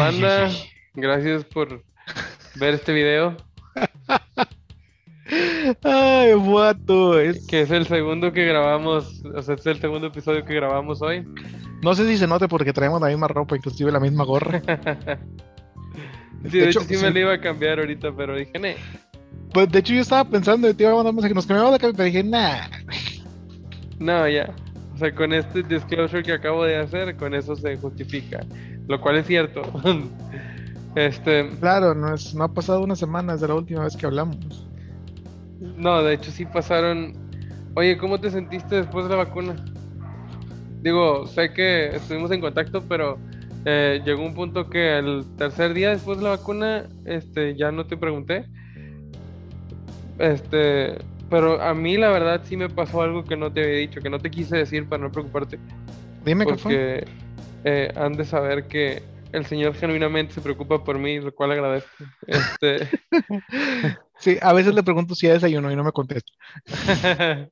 Banda, gracias por ver este video. Ay, guato. Es... Que es el segundo que grabamos, o sea, es el segundo episodio que grabamos hoy. No sé si se note porque traemos la misma ropa, inclusive la misma gorra. sí, de, hecho, sí me la iba a cambiar ahorita, pero dije, ne. Pues de hecho yo estaba pensando, te iba a mandar mensaje, nos cambiamos de cabeza, pero dije, nah. No, ya. O sea, con este disclosure que acabo de hacer, con eso se justifica. Lo cual es cierto. este. Claro, no, es, no ha pasado una semana desde la última vez que hablamos. No, de hecho sí pasaron. Oye, ¿cómo te sentiste después de la vacuna? Digo, sé que estuvimos en contacto, pero eh, llegó un punto que el tercer día después de la vacuna, este, ya no te pregunté. Este, pero a mí la verdad sí me pasó algo que no te había dicho, que no te quise decir para no preocuparte. Dime qué fue. Eh, han de saber que el Señor genuinamente se preocupa por mí, lo cual agradezco. Este... sí, a veces le pregunto si hay desayuno y no me contesta.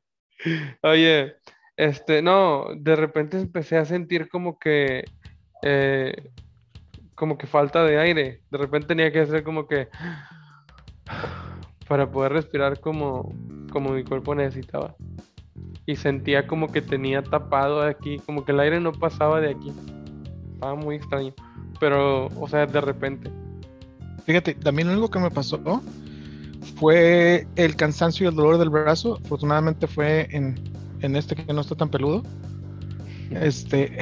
Oye, este, no, de repente empecé a sentir como que, eh, como que falta de aire. De repente tenía que hacer como que, para poder respirar como, como mi cuerpo necesitaba. Y sentía como que tenía tapado aquí, como que el aire no pasaba de aquí. Estaba muy extraño pero, o sea, de repente. Fíjate, también algo que me pasó fue el cansancio y el dolor del brazo. Afortunadamente fue en, en este que no está tan peludo. Este.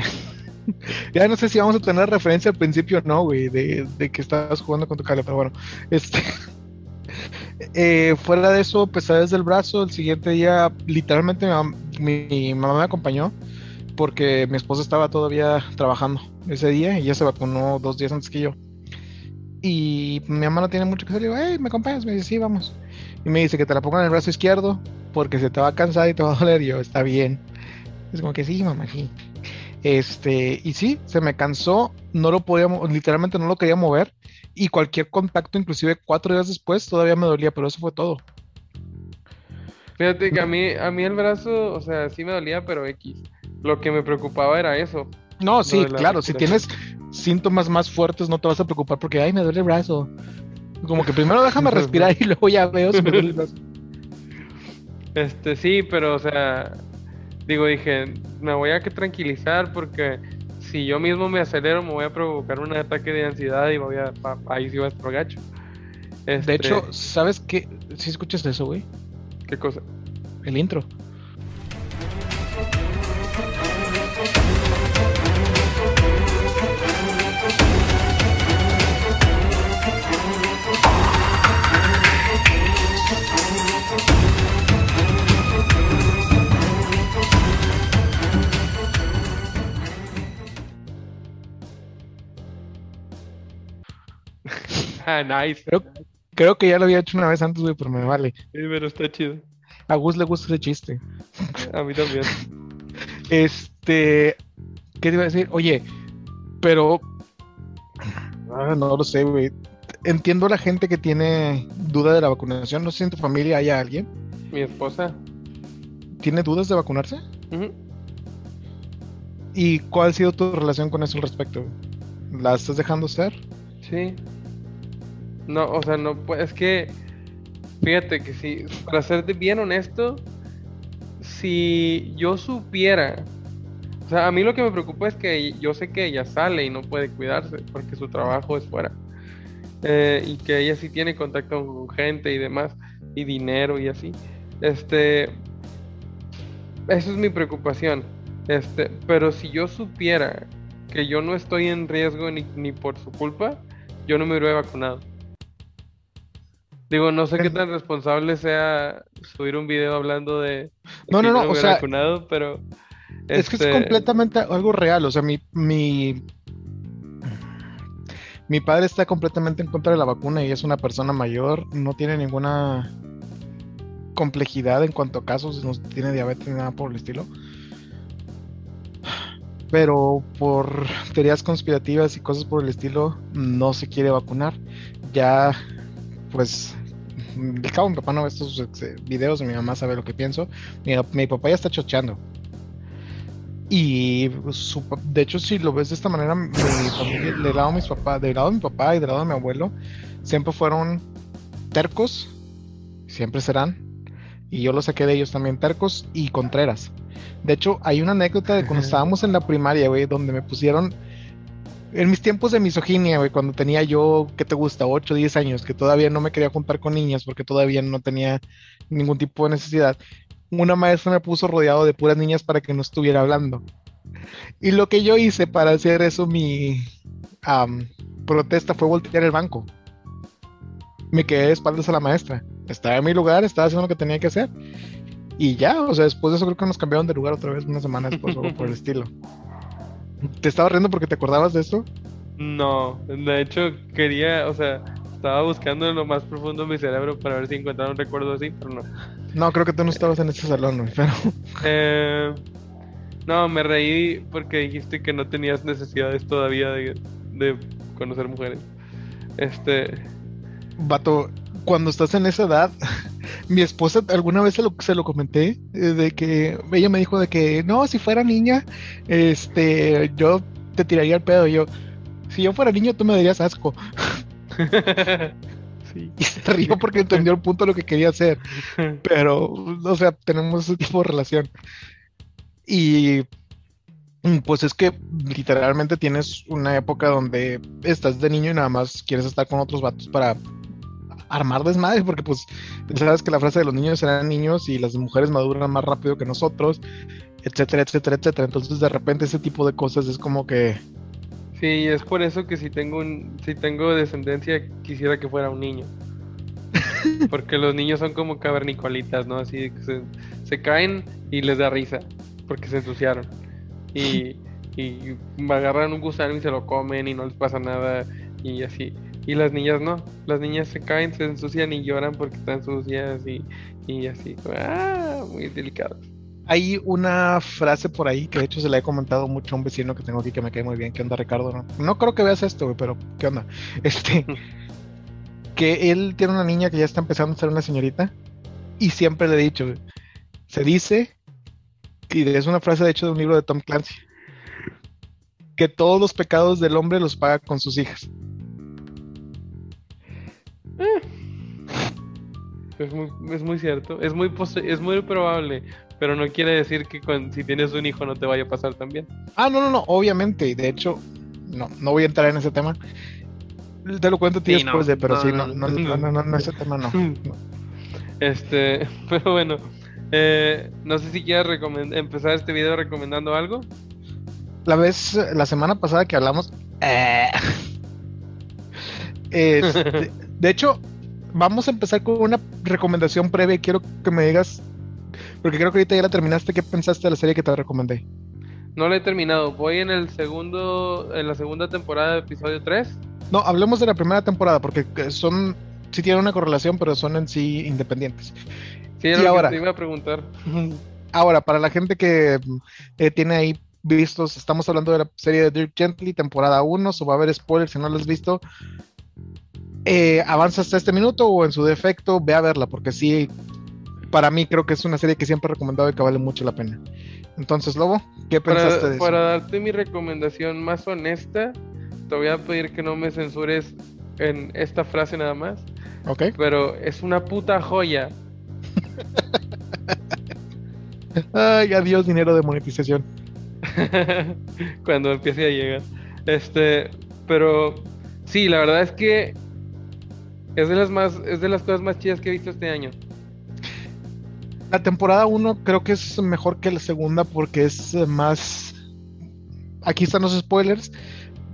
ya no sé si vamos a tener referencia al principio o no, güey, de, de, que estabas jugando con tu cable, pero bueno. Este. Eh, fuera de eso, pesadez del brazo. El siguiente día, literalmente, mi, mi mamá me acompañó porque mi esposa estaba todavía trabajando ese día y ya se vacunó dos días antes que yo. Y mi mamá no tiene mucho que hacer. Le digo, hey, ¿me acompañas? Me dice, sí, vamos. Y me dice que te la pongan en el brazo izquierdo porque se te va a cansar y te va a doler. Y yo, está bien. Es como que sí, mamá, sí. Este, y sí, se me cansó, no lo podía, literalmente no lo quería mover. Y cualquier contacto, inclusive cuatro días después, todavía me dolía, pero eso fue todo. Fíjate que a mí, a mí el brazo, o sea, sí me dolía, pero X. Lo que me preocupaba era eso. No, sí, claro, si tienes síntomas más fuertes no te vas a preocupar porque, ay, me duele el brazo. Como que primero déjame respirar y luego ya veo si me duele el brazo. Este, sí, pero, o sea, digo, dije, me voy a que tranquilizar porque si yo mismo me acelero me voy a provocar un ataque de ansiedad y voy a, ahí sí va a estar gacho. De hecho, este ¿sabes qué? Si escuchas eso, güey. ¿Qué cosa? El intro. nice. Creo, que ya lo había hecho una vez antes, güey, pero me vale. Sí, pero está chido. A Gus le gusta ese chiste. A mí también. Este. ¿Qué te iba a decir? Oye, pero. Ah, no lo sé, güey. Entiendo a la gente que tiene duda de la vacunación. No sé si en tu familia hay alguien. Mi esposa. ¿Tiene dudas de vacunarse? ¿Y cuál ha sido tu relación con eso al respecto? ¿La estás dejando ser? Sí. No, o sea, no, pues es que, fíjate que si, para serte bien honesto, si yo supiera, o sea, a mí lo que me preocupa es que yo sé que ella sale y no puede cuidarse porque su trabajo es fuera. Eh, y que ella sí tiene contacto con gente y demás, y dinero y así. Este, eso es mi preocupación. Este, pero si yo supiera que yo no estoy en riesgo ni, ni por su culpa, yo no me hubiera vacunado. Digo, no sé qué tan responsable sea subir un video hablando de. No, no, no, o sea. Vacunado, pero. Es que es este completamente algo real. O sea, mi, mi. Mi padre está completamente en contra de la vacuna y es una persona mayor. No tiene ninguna complejidad en cuanto a casos. No tiene diabetes ni nada por el estilo. Pero por teorías conspirativas y cosas por el estilo, no se quiere vacunar. Ya pues el cabo mi papá no ve estos este, videos, mi mamá sabe lo que pienso. Mi, papá ya está chocheando. Y su, de hecho, si lo ves de esta manera, mi familia, del lado de mis papás, del lado de mi papá y del lado de mi abuelo, siempre fueron tercos, siempre serán. Y yo lo saqué de ellos también, tercos y contreras. De hecho, hay una anécdota de cuando estábamos en la primaria, güey, donde me pusieron en mis tiempos de misoginia, güey, cuando tenía yo, ¿qué te gusta? 8, 10 años, que todavía no me quería juntar con niñas porque todavía no tenía ningún tipo de necesidad. Una maestra me puso rodeado de puras niñas para que no estuviera hablando. Y lo que yo hice para hacer eso, mi protesta fue voltear el banco. Me quedé de espaldas a la maestra. Estaba en mi lugar, estaba haciendo lo que tenía que hacer. Y ya, o sea, después de eso creo que nos cambiaron de lugar otra vez una semana después o por el estilo. ¿Te estaba riendo porque te acordabas de esto? No, de hecho quería, o sea, estaba buscando en lo más profundo de mi cerebro para ver si encontraba un recuerdo así, pero no. No, creo que tú no estabas en ese salón, pero... Eh, no, me reí porque dijiste que no tenías necesidades todavía de, de conocer mujeres. Este... Vato, cuando estás en esa edad, mi esposa alguna vez se lo, se lo comenté, eh, de que ella me dijo de que no, si fuera niña, este, yo te tiraría el pedo. Y yo, si yo fuera niño, tú me darías asco. Y se rió porque entendió el punto de lo que quería hacer. Pero, o sea, tenemos ese tipo de relación. Y pues es que literalmente tienes una época donde estás de niño y nada más quieres estar con otros vatos para armar desmadre, porque pues sabes que la frase de los niños serán niños y las mujeres maduran más rápido que nosotros, etcétera, etcétera, etcétera. Entonces de repente ese tipo de cosas es como que... Sí, es por eso que si tengo un, si tengo descendencia quisiera que fuera un niño. Porque los niños son como cavernicolitas, ¿no? Así que se, se caen y les da risa porque se ensuciaron. Y, y agarran un gusano y se lo comen y no les pasa nada y así. Y las niñas no, las niñas se caen, se ensucian y lloran porque están sucias y, y así. Ah, muy delicado. Hay una frase por ahí que de hecho se la he comentado mucho a un vecino que tengo aquí que me cae muy bien. ¿Qué onda, Ricardo? No, no creo que veas esto, pero ¿qué onda? Este, que él tiene una niña que ya está empezando a ser una señorita y siempre le he dicho, se dice, y es una frase de hecho de un libro de Tom Clancy, que todos los pecados del hombre los paga con sus hijas. Es muy, es muy cierto, es muy, es muy probable, pero no quiere decir que si tienes un hijo no te vaya a pasar también. Ah, no, no, no, obviamente, y de hecho, no, no voy a entrar en ese tema. Te lo cuento a ti después de, pero sí, no, no, no, no, no, ese tema no. Este, pero bueno, eh, no sé si quieres empezar este video recomendando algo. La vez, la semana pasada que hablamos, eh, este, de hecho, vamos a empezar con una recomendación previa. Quiero que me digas, porque creo que ahorita ya la terminaste. ¿Qué pensaste de la serie que te recomendé? No la he terminado. Voy en el segundo, en la segunda temporada de episodio 3. No, hablemos de la primera temporada, porque son, sí tienen una correlación, pero son en sí independientes. Sí, y ahora, te iba a preguntar. Ahora, para la gente que eh, tiene ahí vistos, estamos hablando de la serie de Dirk Gently, temporada 1, o va a haber spoilers si no lo has visto eh, avanza hasta este minuto o en su defecto, ve a verla, porque sí, para mí creo que es una serie que siempre he recomendado y que vale mucho la pena. Entonces, Lobo, ¿qué pensaste para, de eso? Para darte mi recomendación más honesta, te voy a pedir que no me censures en esta frase nada más. Ok. Pero es una puta joya. Ay, adiós dinero de monetización. Cuando empiece a llegar. Este, pero sí, la verdad es que es de las más, es de las cosas más chidas que he visto este año. La temporada 1 creo que es mejor que la segunda porque es más. Aquí están los spoilers.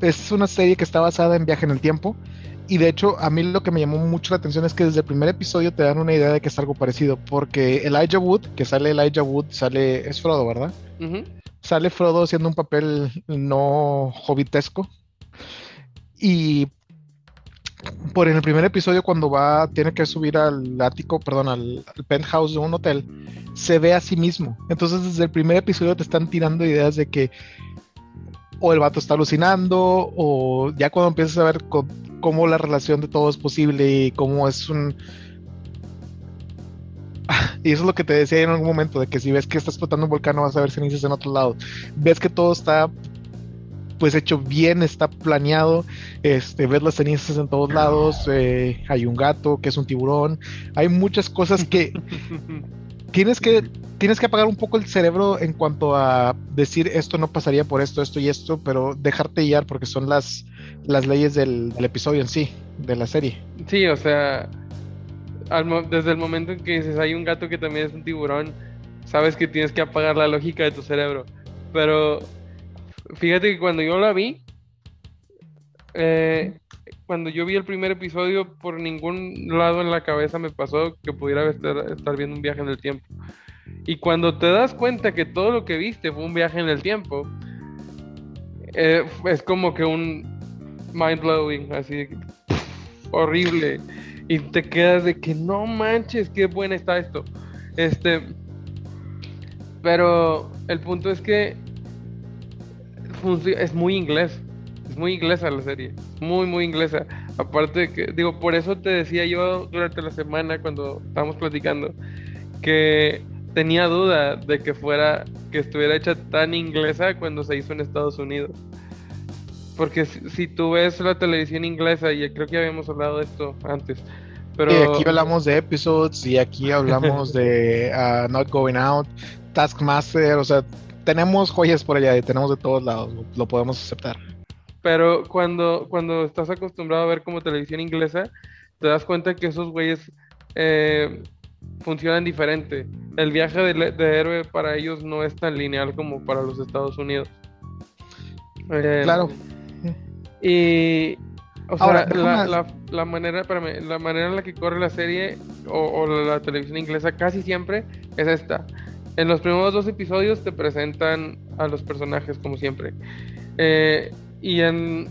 Es una serie que está basada en viaje en el tiempo. Y de hecho, a mí lo que me llamó mucho la atención es que desde el primer episodio te dan una idea de que es algo parecido. Porque Elijah Wood, que sale Elijah Wood, sale. Es Frodo, ¿verdad? Sale Frodo haciendo un papel no hobbitesco. Y por en el primer episodio cuando va, tiene que subir al ático, perdón, al, penthouse de un hotel, se ve a sí mismo. Entonces desde el primer episodio te están tirando ideas de que o el vato está alucinando, o ya cuando empiezas a ver cómo la relación de todo es posible y cómo es un... Y eso es lo que te decía en algún momento, de que si ves que está explotando un volcán vas a ver cenizas en otro lado. Ves que todo está pues hecho bien, está planeado, este, ves las cenizas en todos lados, eh, hay un gato que es un tiburón, hay muchas cosas que tienes que tienes que apagar un poco el cerebro en cuanto a decir esto no pasaría por esto, esto y esto, pero dejarte guiar porque son las, las leyes del, episodio en sí, de la serie. Sí, o sea, desde el momento en que dices hay un gato que también es un tiburón, sabes que tienes que apagar la lógica de tu cerebro. Pero fíjate que cuando yo la vi, eh, cuando yo vi el primer episodio, por ningún lado en la cabeza me pasó que pudiera estar viendo un viaje en el tiempo. Y cuando te das cuenta que todo lo que viste fue un viaje en el tiempo, eh, es como que un mind blowing, así horrible. Y te quedas de que no manches, qué buena está esto. Este, pero el punto es que es muy inglés. Es muy inglesa la serie. Muy, muy inglesa. Aparte de que, digo, por eso te decía yo durante la semana cuando estábamos platicando que tenía duda de que fuera, que estuviera hecha tan inglesa cuando se hizo en Estados Unidos. Porque si, tú ves la televisión inglesa, y creo que habíamos hablado de esto antes, pero... Y aquí hablamos de episodes y aquí hablamos de uh, Not Going Out, Taskmaster, o sea, tenemos joyas por allá y tenemos de todos lados, lo, podemos aceptar. Pero cuando, cuando estás acostumbrado a ver como televisión inglesa, te das cuenta que esos güeyes eh, funcionan diferente. El viaje de, héroe para ellos no es tan lineal como para los Estados Unidos. Eh, claro. Y o sea, la, manera, la manera en la que corre la serie o, la televisión inglesa casi siempre es esta. En los primeros dos episodios te presentan a los personajes como siempre. Eh, y en,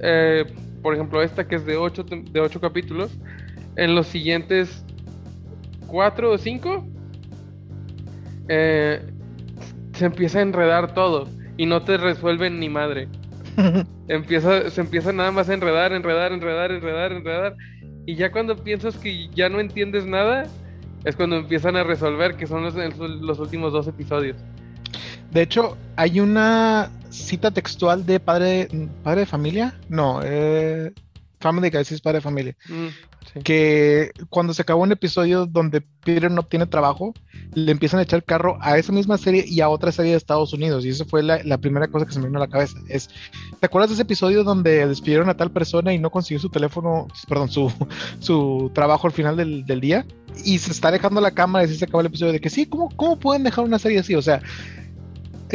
eh, por ejemplo, esta que es de ocho, de ocho capítulos, en los siguientes cuatro o cinco, eh, se empieza a enredar todo y no te resuelven ni madre. empieza, se empieza nada más a enredar, enredar, enredar, enredar, enredar. Y ya cuando piensas que ya no entiendes nada, es cuando empiezan a resolver, que son los, los últimos dos episodios. De hecho, hay una cita textual de padre, padre de familia. No, eh, Family Guy, sí es padre de familia. Mm que cuando se acabó un episodio donde Peter no obtiene trabajo, le empiezan a echar carro a esa misma serie y a otra serie de Estados Unidos. Y eso fue la, primera cosa que se me vino a la cabeza. Es, ¿te acuerdas de ese episodio donde despidieron a tal persona y no consiguió su teléfono, perdón, su, su trabajo al final del, del día? Y se está dejando la cámara y se acaba el episodio de que sí, ¿cómo, ¿cómo pueden dejar una serie así? O sea,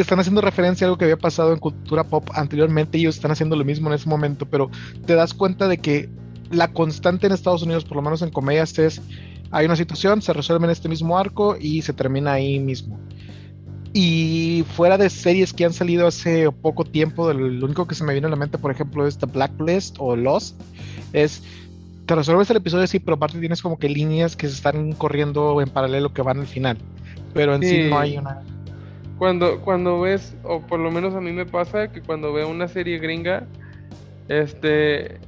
están haciendo referencia a algo que había pasado en cultura pop anteriormente y ellos están haciendo lo mismo en ese momento, pero te das cuenta de que la constante en Estados Unidos, por lo menos en comedias, es hay una situación, se resuelve en este mismo arco y se termina ahí mismo. Y fuera de series que han salido hace poco tiempo, lo único que se me viene a la mente, por ejemplo, es The Blacklist o Lost, es te resuelves el episodio sí, pero aparte tienes como que líneas que se están corriendo en paralelo que van al final. Pero en sí, no hay una. Cuando, cuando ves, o por lo menos a mí me pasa que cuando veo una serie gringa, este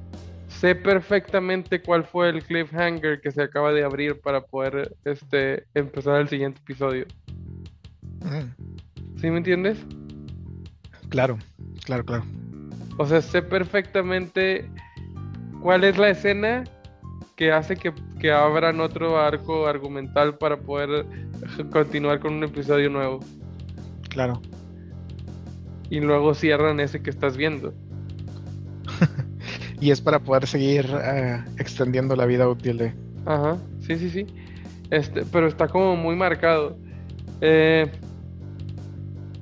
sé perfectamente cuál fue el cliffhanger que se acaba de abrir para poder este, empezar el siguiente episodio. Mm. ¿Sí me entiendes? Claro, claro, claro. O sea, sé perfectamente cuál es la escena que hace que, que abran otro arco argumental para poder continuar con un episodio nuevo. Claro. Y luego cierran ese que estás viendo y es para poder seguir eh, extendiendo la vida útil de. Ajá, sí, sí, sí. Este, pero está como muy marcado. Eh,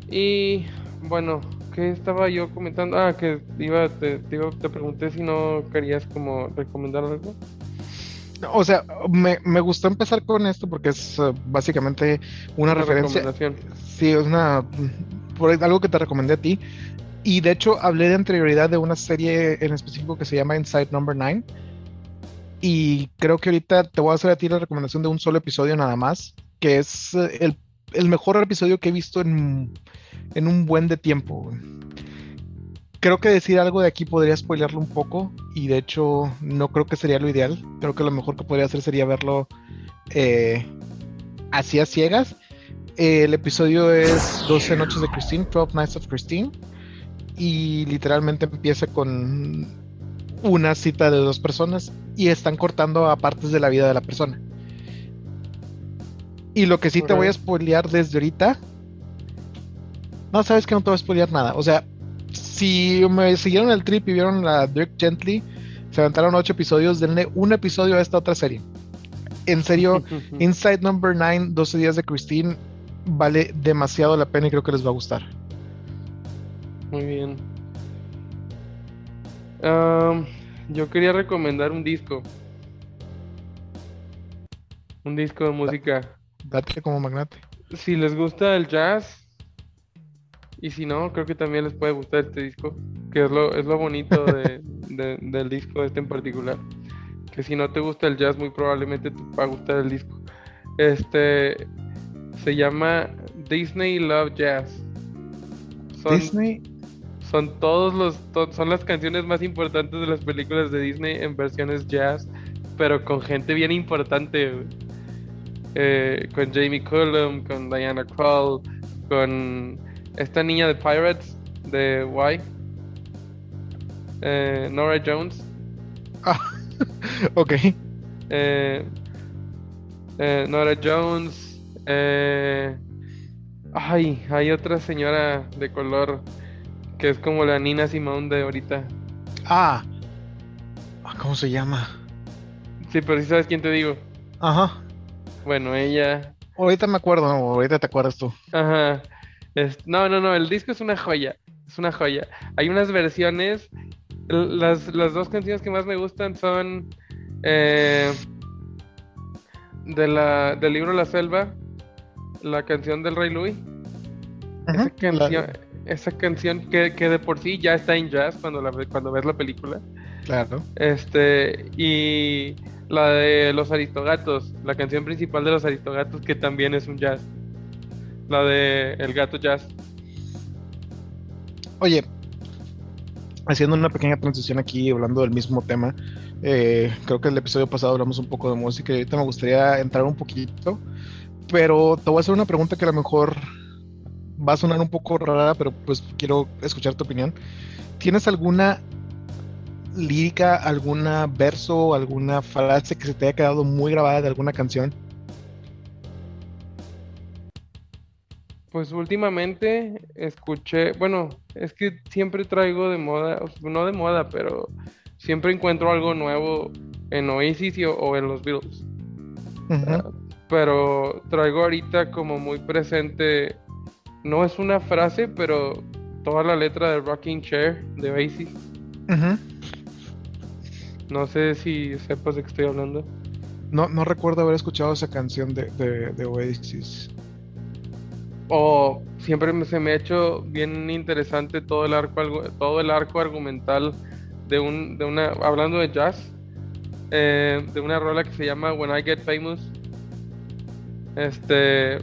y bueno, ¿qué estaba yo comentando? Ah, que iba, te, te, te pregunté si no querías como recomendar algo. O sea, me, me, gustó empezar con esto porque es uh, básicamente una, una referencia. Sí, es una. Por algo que te recomendé a ti. Y de hecho hablé de anterioridad de una serie en específico que se llama Inside Number 9. Y creo que ahorita te voy a hacer a ti la recomendación de un solo episodio nada más, que es eh, el, mejor episodio que he visto en, en un buen de tiempo. Creo que decir algo de aquí podría spoilearlo un poco y de hecho no creo que sería lo ideal. Creo que lo mejor que podría hacer sería verlo eh, así a ciegas. el episodio es 12 Noches de Christine, 12 Nights of Christine. Y literalmente empieza con una cita de dos personas y están cortando a partes de la vida de la persona. Y lo que sí te voy a spoilear desde ahorita. No, sabes que no te voy a spoilear nada. O sea, si me siguieron el trip y vieron la Dirk Gently, se aventaron ocho episodios, denle un episodio a esta otra serie. En serio, Inside Number 9, 12 días de Christine, vale demasiado la pena y creo que les va a gustar. Muy bien. yo quería recomendar un disco. Un disco de música. Date como magnate. Si les gusta el jazz, y si no, creo que también les puede gustar este disco, que es lo, es lo bonito del disco este en particular. Que si no te gusta el jazz, muy probablemente te va a gustar el disco. Este se llama Disney Love Jazz. Disney. Son todos los, son las canciones más importantes de las películas de Disney en versiones jazz, pero con gente bien importante. Eh, con Jamie Cullum, con Diana Krall, con esta niña de Pirates de Y, eh, Nora Jones. Ah, ok. Eh, eh, Nora Jones. ay, hay otra señora de color que es como la Nina Simone de ahorita. Ah, ¿cómo se llama? Sí, pero si sabes quién te digo. Ajá. Bueno, ella. Ahorita me acuerdo, ahorita te acuerdas tú. Ajá no, no, no, el disco es una joya. Es una joya. Hay unas versiones. Las, dos canciones que más me gustan son eh, de la, del libro La Selva, la canción del Rey Louis. esa canción, esa canción que, de por sí ya está en jazz cuando, la, cuando ves la película. Claro. Este, y la de Los Aristogatos, la canción principal de Los Aristogatos, que también es un jazz. La de El Gato Jazz. Oye, haciendo una pequeña transición aquí, hablando del mismo tema. Eh, creo que el episodio pasado hablamos un poco de música y ahorita me gustaría entrar un poquito. Pero te voy a hacer una pregunta que a lo mejor va a sonar un poco rara, pero pues quiero escuchar tu opinión. ¿Tienes alguna lírica, alguna verso, alguna frase que se te haya quedado muy grabada de alguna canción? Pues últimamente escuché, bueno, es que siempre traigo de moda, no de moda, pero siempre encuentro algo nuevo en Oasis o, en los Beatles. Pero traigo ahorita como muy presente, no es una frase, pero toda la letra de Rocking Chair de Oasis. No sé si sepas de qué estoy hablando. No, no recuerdo haber escuchado esa canción de, de, de Oasis o siempre se me ha hecho bien interesante todo el arco todo el arco argumental de un de una hablando de jazz eh, de una rola que se llama When I Get Famous este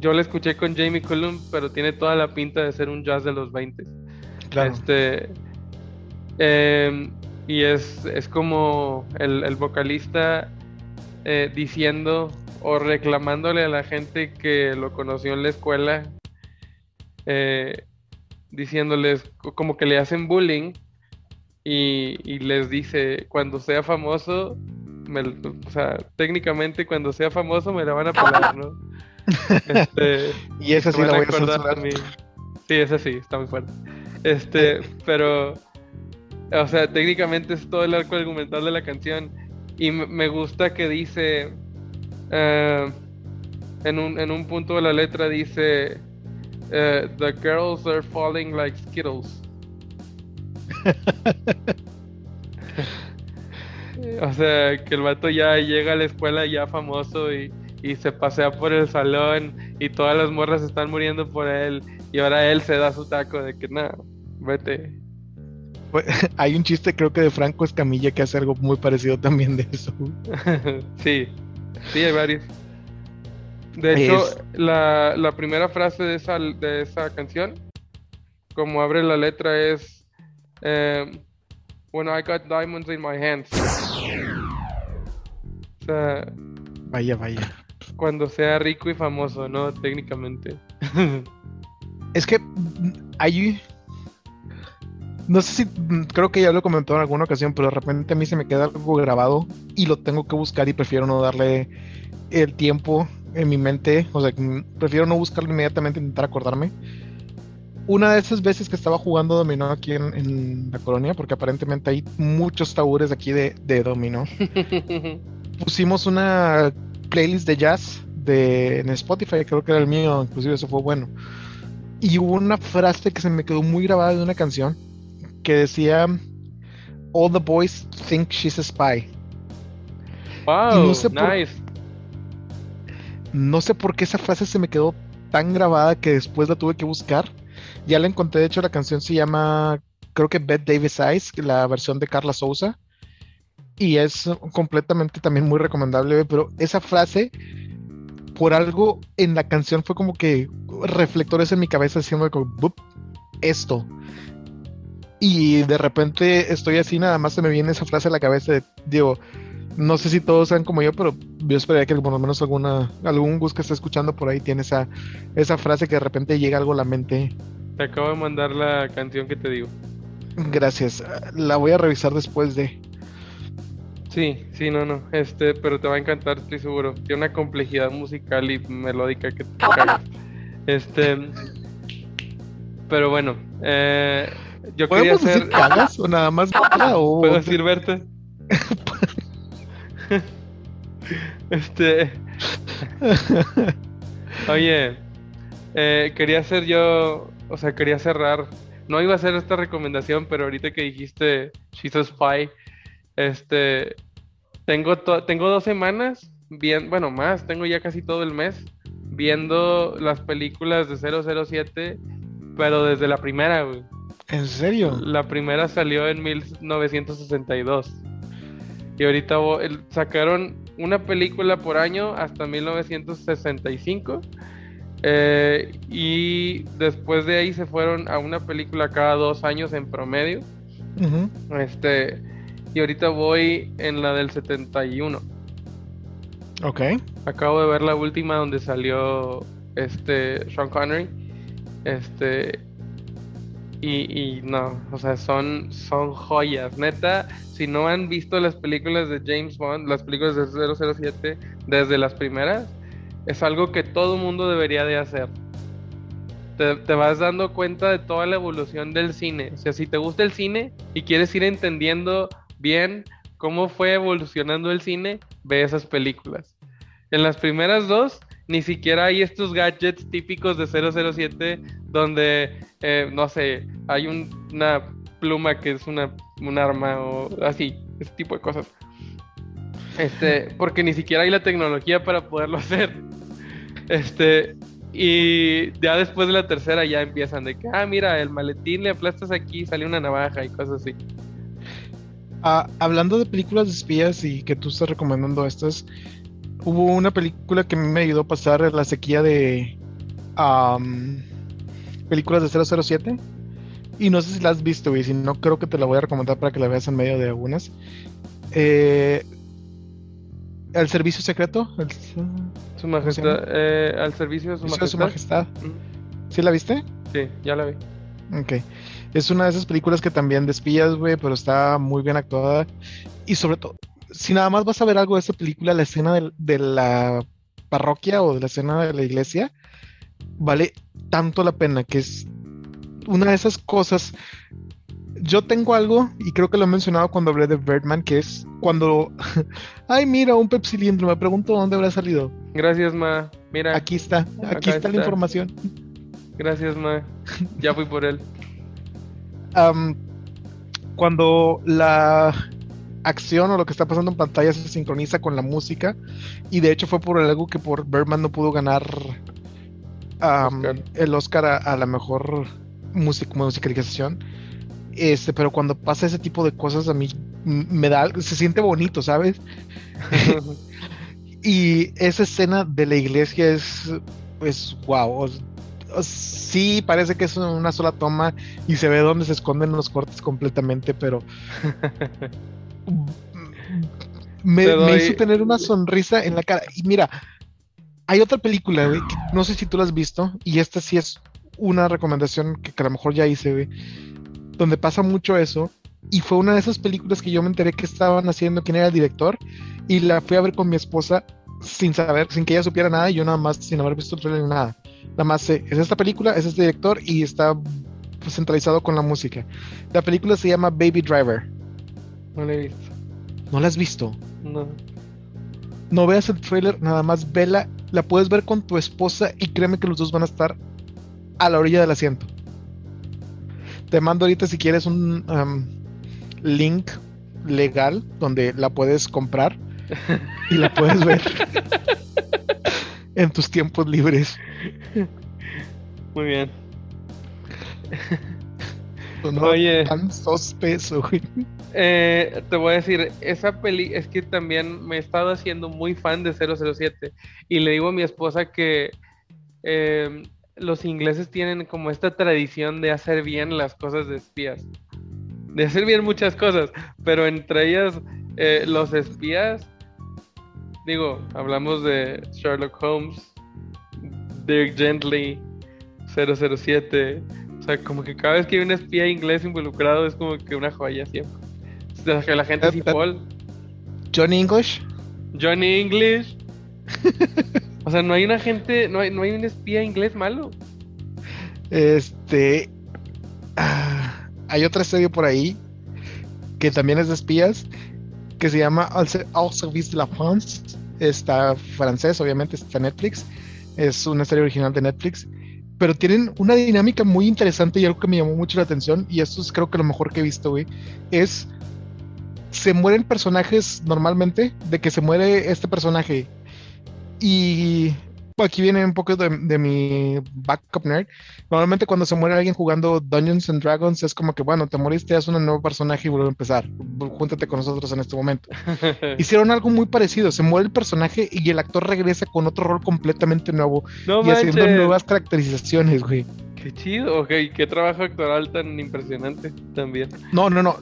yo la escuché con Jamie Cullum pero tiene toda la pinta de ser un jazz de los 20 este em, y es, es como el, el vocalista eh, diciendo o reclamándole a la gente que lo conoció en la escuela, eh, diciéndoles como que le hacen bullying y, les dice, cuando sea famoso, o sea, técnicamente cuando sea famoso me la van a pelar, ¿no? Este, y esa sí la voy a Sí, esa sí, está muy fuerte. Este, pero, o sea, técnicamente es todo el arco argumental de la canción y me gusta que dice eh, en, un, en un punto de la letra dice eh, The girls are falling like Skittles. o sea, que el vato ya llega a la escuela ya famoso y, y se pasea por el salón y todas las morras están muriendo por él y ahora él se da su taco de que nada, vete. Pues, hay un chiste creo que de Franco Escamilla que hace algo muy parecido también de eso. sí, Sí, hay varios. De hecho, la, la, primera frase de esa, de esa canción, como abre la letra, es em, When I got diamonds in my hands. vaya, vaya. Cuando sea rico y famoso, ¿no? Técnicamente. es que hay no sé si, creo que ya lo he comentado en alguna ocasión, pero de repente a mí se me queda algo grabado y lo tengo que buscar y prefiero no darle el tiempo en mi mente, o sea, mm, prefiero no buscarlo inmediatamente, intentar acordarme. Una de esas veces que estaba jugando dominó aquí en, la colonia, porque aparentemente hay muchos tabures aquí de, de dominó, pusimos una playlist de jazz de, en Spotify, creo que era el mío, inclusive eso fue bueno. Y hubo una frase que se me quedó muy grabada de una canción que decía All the boys think she's a spy. Wow, no sé nice. Por, no sé por qué esa frase se me quedó tan grabada que después la tuve que buscar. Ya la encontré, de hecho la canción se llama, creo que Beth Davis Eyes, la versión de Carla Souza. Y es completamente también muy recomendable, pero esa frase, por algo en la canción fue como que reflectores en mi cabeza haciendo como, esto. Y de repente estoy así, nada más se me viene esa frase a la cabeza de, digo, no sé si todos sean como yo, pero yo esperaría que por lo menos alguna, algún Gus que esté escuchando por ahí tiene esa, esa frase que de repente llega algo a la mente. Te acabo de mandar la canción que te digo. Gracias. La voy a revisar después de. Sí, sí, no, no. Este, pero te va a encantar, estoy seguro. Tiene una complejidad musical y melódica que te cagas. Este. Pero bueno, eh, yo quería hacer. cagas o nada más o... ¿Puedo decir verte? este. Oye, eh, quería hacer yo. O sea, quería cerrar. No iba a hacer esta recomendación, pero ahorita que dijiste She's a Spy, este. Tengo, tengo dos semanas, bien, bueno, más, tengo ya casi todo el mes viendo las películas de 007, pero desde la primera, güey. ¿En serio? La primera salió en 1962. Y ahorita sacaron una película por año hasta 1965. Eh, y después de ahí se fueron a una película cada dos años en promedio. Este. Y ahorita voy en la del 71. Ok. Acabo de ver la última donde salió este Sean Connery. Este. Y, no, o sea, son, son joyas. Neta, si no han visto las películas de James Bond, las películas de 007 desde las primeras, es algo que todo mundo debería de hacer. Te, te, vas dando cuenta de toda la evolución del cine. O sea, si te gusta el cine y quieres ir entendiendo bien cómo fue evolucionando el cine, ve esas películas. En las primeras dos ni siquiera hay estos gadgets típicos de 007 donde, eh, no sé, hay una pluma que es una, un arma o así, ese tipo de cosas. Este, porque ni siquiera hay la tecnología para poderlo hacer. Este, y ya después de la tercera ya empiezan de que, ah, mira, el maletín le aplastas aquí, sale una navaja y cosas así. Ah, hablando de películas de espías y que tú estás recomendando estas, hubo una película que me ayudó a pasar la sequía de películas de 007. Y no sé si la has visto, güey. Si no, creo que te la voy a recomendar para que la veas en medio de algunas. Eh, el servicio secreto. su majestad. Eh, al servicio de su majestad. Su majestad. ¿Sí la viste? Sí, ya la vi. Ok. Es una de esas películas que también despías, güey, pero está muy bien actuada. Y sobre todo, si nada más vas a ver algo de esa película, la escena de, la parroquia o de la escena de la iglesia, vale tanto la pena que es una de esas cosas. Yo tengo algo, y creo que lo he mencionado cuando hablé de Birdman, que es cuando. Ay, mira, un pepsilindro. Me pregunto dónde habrá salido. Gracias, Ma. Mira. Aquí está. Aquí está, la información. Gracias, Ma. Ya fui por él. Cuando la acción o lo que está pasando en pantalla se sincroniza con la música. Y de hecho fue por algo que por Birdman no pudo ganar el Oscar a, la mejor musicalización. Este, pero cuando pasa ese tipo de cosas a mí me da, se siente bonito, ¿sabes? y esa escena de la iglesia es, pues, wow. Sí, parece que es una sola toma y se ve dónde se esconden los cortes completamente, pero me, hizo tener una sonrisa en la cara. Y mira, Hay otra película, güey, que no sé si tú la has visto, y esta sí es una recomendación que, que a lo mejor ya hice, güey, donde pasa mucho eso, y fue una de esas películas que yo me enteré que estaban haciendo quién era el director, y la fui a ver con mi esposa sin saber, sin que ella supiera nada, y yo nada más, sin haber visto el trailer ni nada. Nada más sé, es esta película, es este director, y está pues, centralizado con la música. La película se llama Baby Driver. No la he visto. ¿No la has visto? No. No veas el trailer, nada más vela. La puedes ver con tu esposa y créeme que los dos van a estar a la orilla del asiento. Te mando ahorita si quieres un um, link legal donde la puedes comprar y la puedes ver en tus tiempos libres. Muy bien. No Oye. tan sospeso, güey. Eh, te voy a decir, esa peli es que también me he estado haciendo muy fan de 007 y le digo a mi esposa que eh, los ingleses tienen como esta tradición de hacer bien las cosas de espías, de hacer bien muchas cosas, pero entre ellas eh, los espías, digo, hablamos de Sherlock Holmes, Dirk Gently, 007, o sea, como que cada vez que hay un espía inglés involucrado es como que una joya siempre. O sea, que la gente Eh, eh. Paul, Johnny English. Johnny English. o sea, no hay una gente, no hay, no hay un espía inglés malo. Este. ah, hay otra serie por ahí que también es de espías que se llama Al Service de la France. Está francés, obviamente, está en Netflix. Es una serie original de Netflix. Pero tienen una dinámica muy interesante y algo que me llamó mucho la atención. Y esto es creo que lo mejor que he visto, güey. Es. Se mueren personajes normalmente. De que se muere este personaje. Y aquí viene un poco de, de mi backup nerd. Normalmente cuando se muere alguien jugando Dungeons and Dragons es como que, bueno, te moriste, haz un nuevo personaje y vuelve a empezar. Júntate con nosotros en este momento. Hicieron algo muy parecido. Se muere el personaje y el actor regresa con otro rol completamente nuevo no y haciendo nuevas caracterizaciones, güey. Qué chido, ok, qué trabajo actoral tan impresionante también. No, no, no.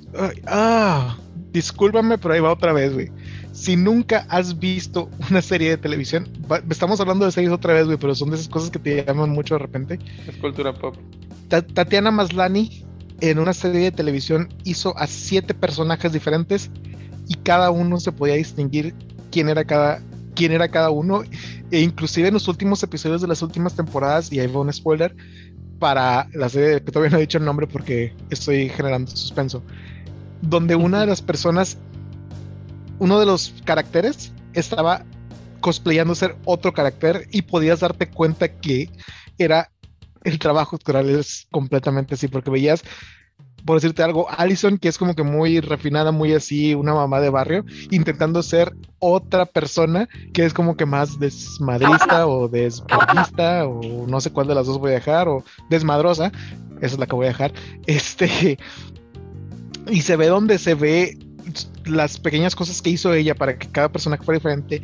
Ah, discúlpame, pero ahí va otra vez, güey. Si nunca has visto una serie de televisión, estamos hablando de series otra vez, güey, pero son de esas cosas que te llaman mucho de repente. Es cultura pop. Ta- Tatiana Maslani en una serie de televisión hizo a siete personajes diferentes y cada uno se podía distinguir quién era cada quién era cada uno e inclusive en los últimos episodios de las últimas temporadas y ahí va un spoiler para la serie que todavía no he dicho el nombre porque estoy generando suspenso donde una de las personas uno de los caracteres estaba cosplayando ser otro carácter y podías darte cuenta que era el trabajo actoral es completamente así, porque veías, por decirte algo, Allison, que es como que muy refinada, muy así, una mamá de barrio, intentando ser otra persona que es como que más desmadrista o desbordista, o no sé cuál de las dos voy a dejar, o desmadrosa, esa es la que voy a dejar, este, y se ve donde se ve las pequeñas cosas que hizo ella para que cada personaje fuera diferente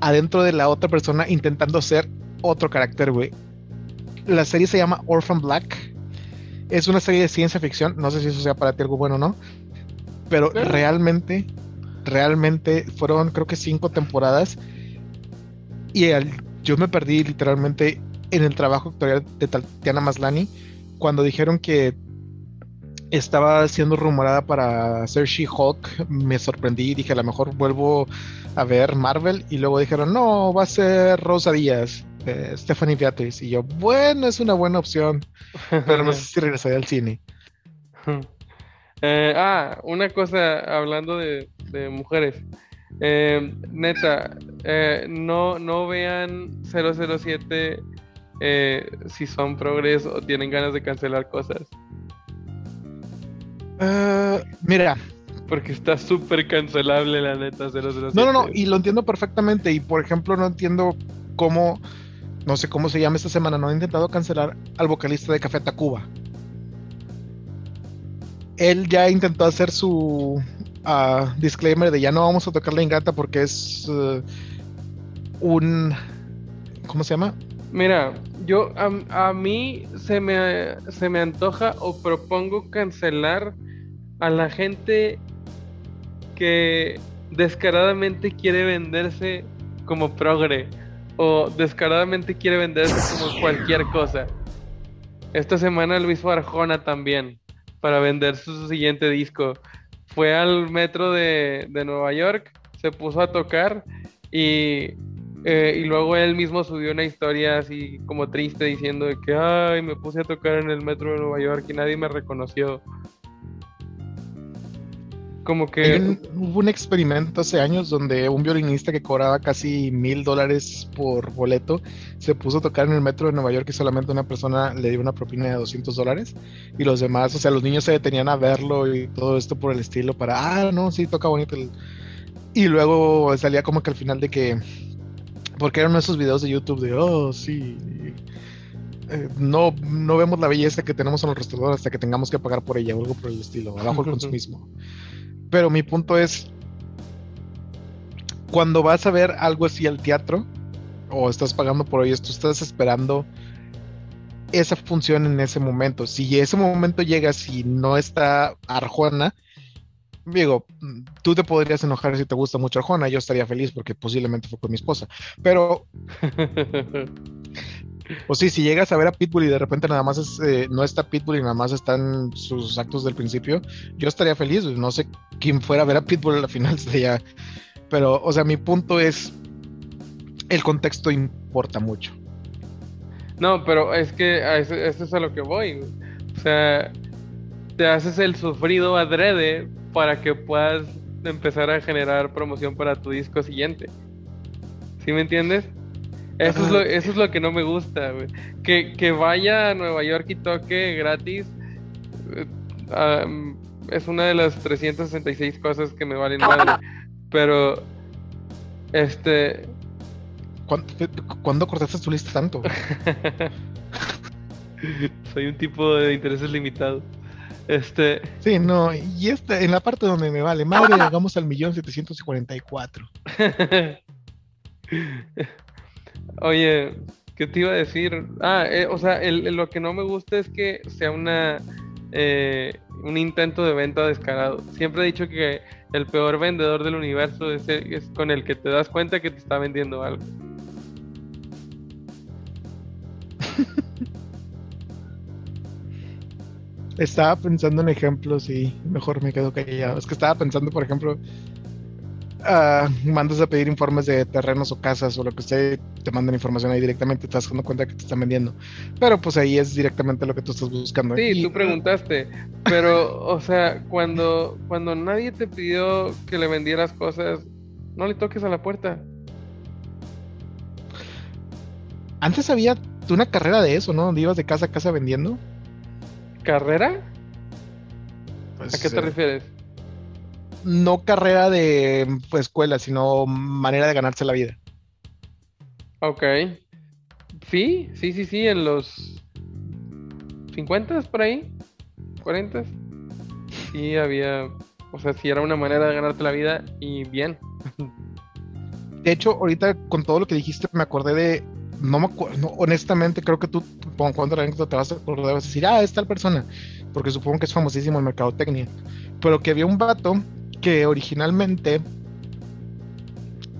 adentro de la otra persona intentando ser otro carácter, güey. La serie se llama Orphan Black. Es una serie de ciencia ficción. No sé si eso sea para ti algo bueno o no. Pero realmente, realmente fueron creo que cinco temporadas. Y yo me perdí literalmente en el trabajo actorial de Tatiana Maslani cuando dijeron que estaba siendo rumorada para hacer She-Hulk. Me sorprendí y dije, a lo mejor vuelvo a ver Marvel. Y luego dijeron, no, va a ser Rosa Díaz, eh, Stephanie Beatriz. Y yo, bueno, es una buena opción, pero no sé si regresaré al cine. Eh, ah, una cosa hablando de, de mujeres. Eh, neta, eh, no, no vean 007 eh, si son progres o tienen ganas de cancelar cosas. Eh, mira, Porque está súper cancelable la neta 007. no, no, no, y lo entiendo perfectamente. Y por ejemplo, no entiendo cómo, no sé cómo se llama esta semana, no he intentado cancelar al vocalista de Café Tacuba. Él ya intentó hacer su ah, disclaimer de ya no vamos a tocar la ingata porque es eh, un, ¿cómo se llama? Mira, yo a, a mí se me, se me antoja o propongo cancelar a la gente que descaradamente quiere venderse como progre. o descaradamente quiere venderse como cualquier cosa. Esta semana Luis Barjona también, para vender su siguiente disco. Fue al metro de, de Nueva York, se puso a tocar y, eh, y luego él mismo subió una historia así como triste diciendo de que, ay, me puse a tocar en el metro de Nueva York y nadie me reconoció. Como que... hubo un experimento hace años donde un violinista que cobraba casi mil dólares por boleto se puso a tocar en el metro de Nueva York y solamente una persona le dio una propina de 200 dólares y los demás, o sea, los niños se detenían a verlo y todo esto por el estilo para, ah, no, sí, toca bonito. Y luego salía como que al final de que, porque eran esos videos de YouTube de, oh, sí, eh, no, no vemos la belleza que tenemos en el restaurante hasta que tengamos que pagar por ella o algo por el estilo, abajo el consumismo. Pero mi punto es, cuando vas a ver algo así al teatro, o estás pagando por ello, tú estás esperando esa función en ese momento. Si ese momento llega, si no está Arjona, digo, tú te podrías enojar si te gusta mucho Arjona, yo estaría feliz porque posiblemente fue con mi esposa, pero O sí, si llegas a ver a Pitbull y de repente nada más es, eh, no está Pitbull y nada más están sus actos del principio, yo estaría feliz. No sé quién fuera a ver a Pitbull a la final sería. Pero, o sea, mi punto es. El contexto importa mucho. No, pero es que a eso, es a lo que voy. O sea, te haces el sufrido adrede para que puedas empezar a generar promoción para tu disco siguiente. ¿Sí me entiendes? Eso es, lo, eso es lo que no me gusta, güey. Que, vaya a Nueva York y toque gratis eh, es una de las 366 cosas que me valen madre. Pero, este... ¿Cuándo, cortaste tu lista tanto? Soy un tipo de intereses limitados. Este. Sí, no, y este, en la parte donde me vale madre, llegamos al millón setecientos cuarenta y cuatro. Oye, ¿qué te iba a decir? Ah, eh, o sea, lo que no me gusta es que sea una eh, un intento de venta descarado. Siempre he dicho que el peor vendedor del universo es, es con el que te das cuenta que te está vendiendo algo. Estaba pensando en ejemplos y mejor me quedo callado. Es que estaba pensando, por ejemplo, uh, mandas a pedir informes de terrenos o casas o lo que sea, te mandan información ahí directamente, te das dando cuenta que te están vendiendo. Pero pues ahí es directamente lo que tú estás buscando. Sí, tú preguntaste, pero o sea, cuando, cuando nadie te pidió que le vendieras cosas, no le toques a la puerta. Antes había una carrera de eso, ¿no? Donde ibas de casa a casa vendiendo. ¿Carrera? Pues, ¿A qué te eh, refieres? No carrera de pues, escuela, sino manera de ganarse la vida. Ok. Sí, sí, sí, sí, en los 50 por ahí, 40 sí había, o sea, sí era una manera de ganarte la vida y bien. De hecho, ahorita con todo lo que dijiste me acordé de, no me acuerdo, honestamente creo que tú cuando la te vas a acordar vas a decir, ah, es tal persona, porque supongo que es famosísimo en mercadotecnia, pero que había un vato que originalmente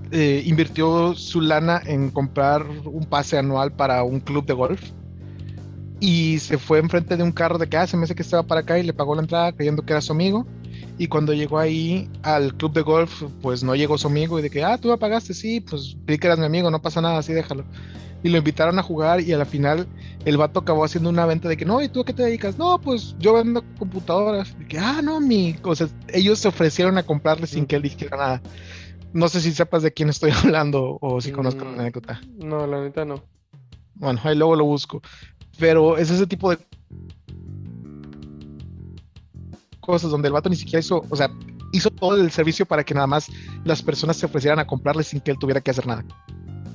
eh, invirtió su lana en comprar un pase anual para un club de golf y se fue enfrente de un carro de que ah, se me hace que estaba para acá y le pagó la entrada creyendo que era su amigo. Y cuando llegó ahí al club de golf pues no llegó su amigo y de que ah tú me pagaste sí pues vi que eras mi amigo no pasa nada así déjalo y lo invitaron a jugar y a la final el vato acabó haciendo una venta de que no, ¿y tú a qué te dedicas? No, pues yo vendo computadoras. Y que, ah, no, mi. O sea, ellos se ofrecieron a comprarle sin que él dijera nada. No sé si sepas de quién estoy hablando o si conozco la mm, anécdota. No, la neta no. Bueno, ahí luego lo busco. Pero es ese tipo de cosas donde el vato ni siquiera hizo, o sea, hizo todo el servicio para que nada más las personas se ofrecieran a comprarle sin que él tuviera que hacer nada.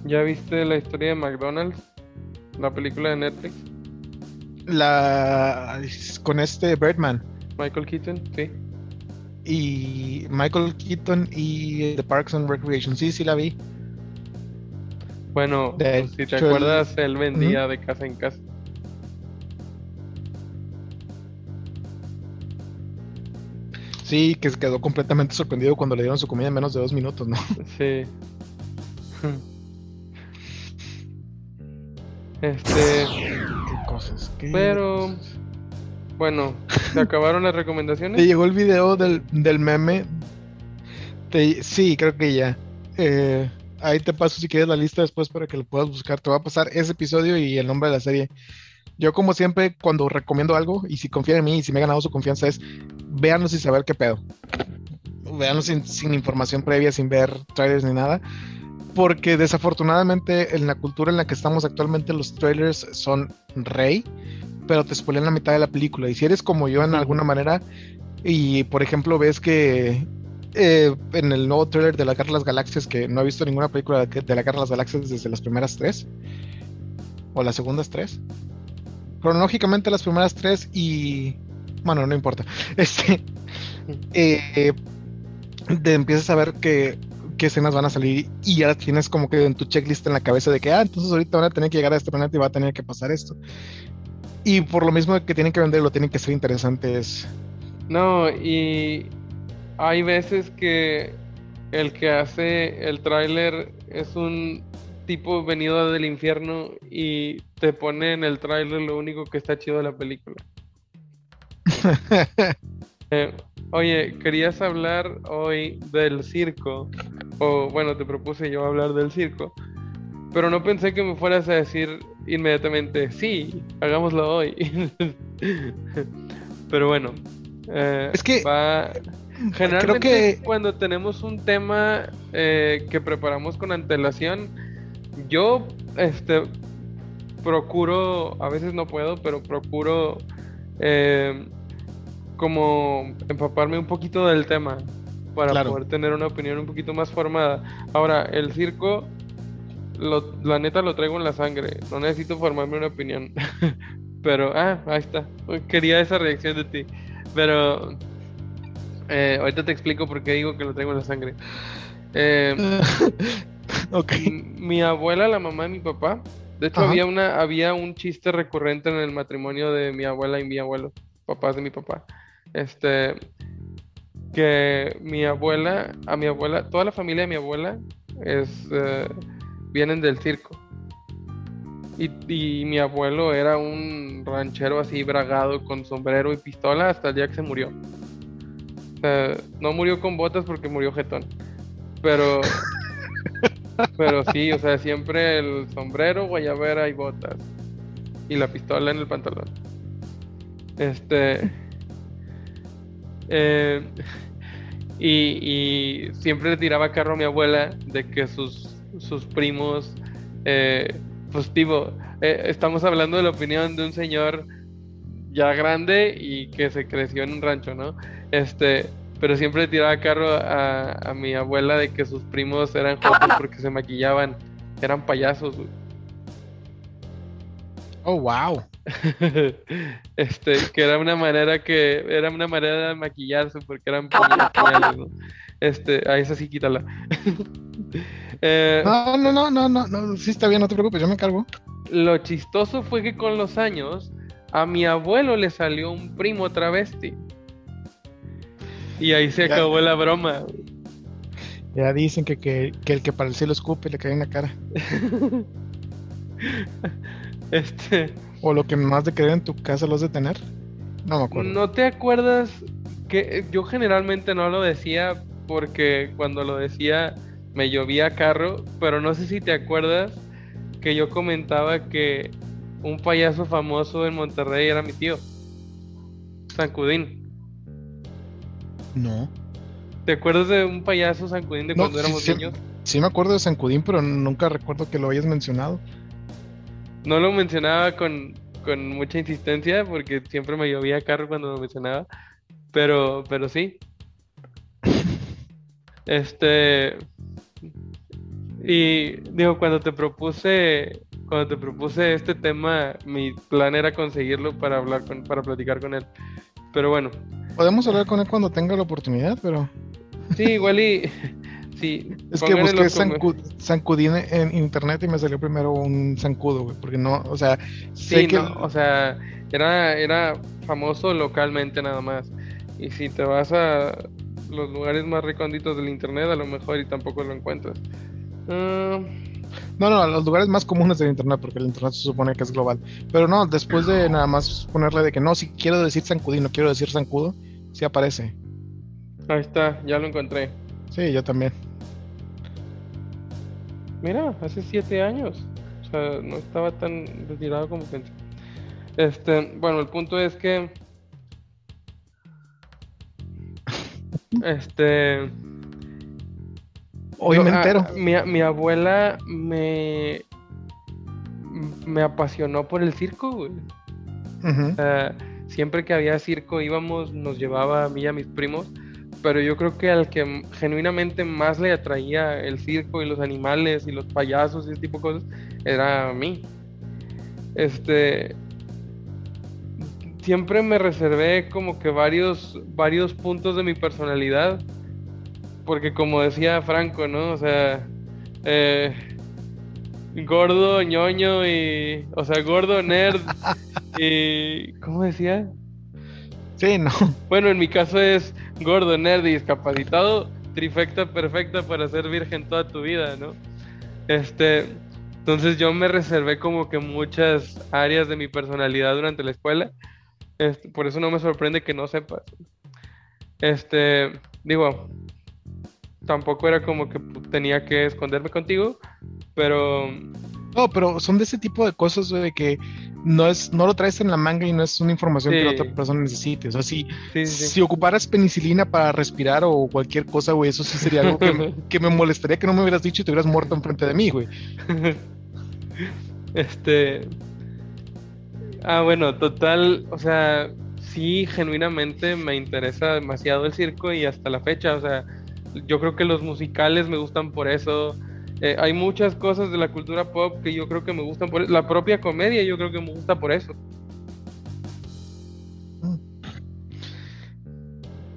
¿Ya viste la historia de McDonald's? La película de Netflix. La con este Birdman. Michael Keaton, sí. Y Michael Keaton y The Parks and Recreation, sí, sí la vi. Bueno, pues, si te acuerdas, él vendía de casa en casa. Sí, que se quedó completamente sorprendido cuando le dieron su comida en menos de dos minutos, ¿no? Sí. Este. Qué cosas. qué Pero- cosas. Bueno, ¿se acabaron las recomendaciones? ¿Te llegó el video del, del meme? Te- sí, creo que ya. Eh, ahí te paso si quieres la lista después para que lo puedas buscar. Te va a pasar ese episodio y el nombre de la serie. Yo como siempre cuando recomiendo algo y si confían en mí y si me he ganado su confianza es véanlo sin saber qué pedo. Véanlo sin, sin información previa, sin ver trailers ni nada. Porque desafortunadamente en la cultura en la que estamos actualmente los trailers son rey, pero te spoilean la mitad de la película. Y si eres como yo en alguna manera y por ejemplo ves que eh, en el nuevo trailer de la Guerra de las Galaxias, que no he visto ninguna película de de la Guerra de las Galaxias desde las primeras tres, o las segundas tres, cronológicamente las primeras tres y... Bueno, no importa. Este, eh, te empiezas a ver que qué escenas van a salir y ya tienes como que en tu checklist en la cabeza de que, ah, entonces ahorita van a tener que llegar a este planeta y va a tener que pasar esto. Y por lo mismo que tienen que venderlo, tienen que ser interesantes. No, y hay veces que el que hace el tráiler es un tipo venido del infierno y te pone en el tráiler lo único que está chido de la película. Eh, oye, querías hablar hoy del circo, o bueno, te propuse yo hablar del circo, pero no pensé que me fueras a decir inmediatamente, sí, hagámoslo hoy. Pero bueno, eh, Es que- va... Creo Generalmente que cuando tenemos un tema eh, que preparamos con antelación, yo este procuro, a veces no puedo, pero procuro eh, como empaparme un poquito del tema para Claro. poder tener una opinión un poquito más formada. Ahora, el circo, lo- la neta lo traigo en la sangre, no necesito formarme una opinión. Pero, ah, ahí está. Quería esa reacción de ti. Pero eh, ahorita te explico por qué digo que lo traigo en la sangre. Eh, ok. m- mi abuela, la mamá de mi papá, de hecho Ajá. había una, había un chiste recurrente en el matrimonio de mi abuela y mi abuelo, papás de mi papá. Este, que mi abuela, a mi abuela, toda la familia de mi abuela es, eh, vienen del circo. Y, y mi abuelo era un ranchero así bragado con sombrero y pistola hasta el día que se murió. No murió con botas porque murió jetón. Pero, pero sí, o sea, siempre el sombrero, guayabera y botas. Y la pistola en el pantalón. Este. Eh, y, siempre le tiraba carro a mi abuela de que sus, sus primos. eh, pues, tipo, eh, estamos hablando de la opinión de un señor ya grande y que se creció en un rancho, ¿no? Este, pero siempre le tiraba carro a, a mi abuela de que sus primos eran jotos porque se maquillaban, eran payasos, güey. Oh, wow. Este, que era una manera que, era una manera de maquillarse porque eran pañales, pañales, ¿no? Este, ahí esa sí quítala. Eh, No, no, no, no, no, no, sí está bien, no te preocupes, yo me cargo. Lo chistoso fue que con los años a mi abuelo le salió un primo travesti. Y ahí se Ya. acabó la broma. Ya dicen que, que, que el que para el cielo escupe le cae en la cara. Este, O lo que más de querer en tu casa lo has de tener. No me acuerdo. ¿no te acuerdas que yo generalmente no lo decía porque cuando lo decía me llovía carro, pero no sé si te acuerdas que yo comentaba que un payaso famoso en Monterrey era mi tío, Sancudín. No. ¿Te acuerdas de un payaso Sancudín de No, cuando éramos sí. niños? Sí me acuerdo de San Cudín, pero nunca recuerdo que lo hayas mencionado. No lo mencionaba con, con mucha insistencia porque siempre me llovía carro cuando lo mencionaba. Pero, pero sí. Este. Y digo, cuando te propuse, cuando te propuse este tema, mi plan era conseguirlo para hablar con, para platicar con él. Pero bueno, Podemos hablar con él cuando tenga la oportunidad, pero sí, igual y sí. es que busqué los come- Sancu- San Cudín en internet y me salió primero un zancudo, güey, porque no, o sea, sé Sí, que no, o sea, era, era famoso localmente nada más. Y si te vas a los lugares más recónditos del internet, a lo mejor y tampoco lo encuentras. No, no, los lugares más comunes del internet, porque el internet se supone que es global. Pero no, después de nada más ponerle de que no, si quiero decir zancudo y no quiero decir zancudo, sí aparece. Ahí está, ya lo encontré. Sí, yo también. Mira, hace siete años. O sea, no estaba tan retirado como pensé. Este, bueno, el punto es que. Este. Hoy me entero. mi, mi abuela me. Me apasionó por el circo, güey. Sea, siempre que había circo íbamos, nos llevaba a mí y a mis primos, pero yo creo que al que genuinamente más le atraía el circo y los animales y los payasos y ese tipo de cosas era a mí. Este, siempre me reservé como que varios, varios puntos de mi personalidad, porque como decía Franco, ¿no? O sea, eh, gordo, ñoño y, o sea, gordo, nerd y, ¿cómo decía? Sí, no. Bueno, en mi caso es gordo, nerd y discapacitado, trifecta perfecta para ser virgen toda tu vida, ¿no? Este, entonces yo me reservé como que muchas áreas de mi personalidad durante la escuela. Este, por eso no me sorprende que no sepas. Este, digo, tampoco era como que tenía que esconderme contigo, pero No, pero son de ese tipo de cosas, de que no es, no lo traes en la manga y no es una información que la otra persona necesite. O sea, si, sí, sí, sí. si ocuparas penicilina para respirar o cualquier cosa, güey, eso sí sería algo que, me- que me molestaría que no me hubieras dicho y te hubieras muerto enfrente de mí, güey. Este. Ah, bueno, total, o sea, sí, genuinamente me interesa demasiado el circo y hasta la fecha, o sea, yo creo que los musicales me gustan por eso. Eh, hay muchas cosas de la cultura pop que yo creo que me gustan por eso. La propia comedia yo creo que me gusta por eso.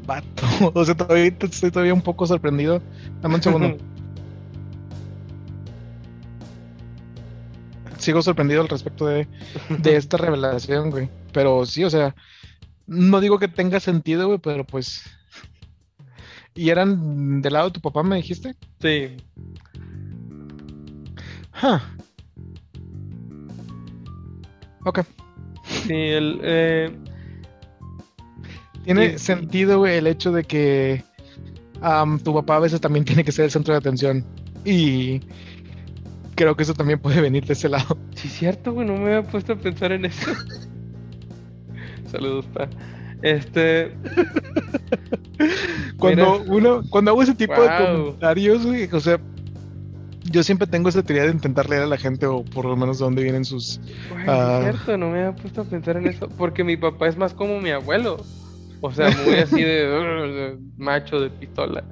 Vato. O sea, todavía estoy todavía un poco sorprendido. Dame un segundo. Sigo sorprendido al respecto de, de esta revelación, güey. Pero sí, o sea, no digo que tenga sentido, güey, pero pues. ¿Y eran del lado de tu papá, me dijiste? Sí, Huh. Ok. sí, el, eh, Tiene Sí. sentido, güey, el hecho de que tu papá a veces también tiene que ser el centro de atención. Y creo que eso también puede venir de ese lado. sí, cierto, güey, no me había puesto a pensar en eso. Saludos, pa. Este, Cuando Mira. uno, cuando hago ese tipo de comentarios, güey, o sea, yo siempre tengo esa teoría de intentar leer a la gente o por lo menos de dónde vienen sus. Ah. es cierto, no me había puesto a pensar en eso. Porque mi papá es más como mi abuelo. O sea, muy así de, macho de pistola.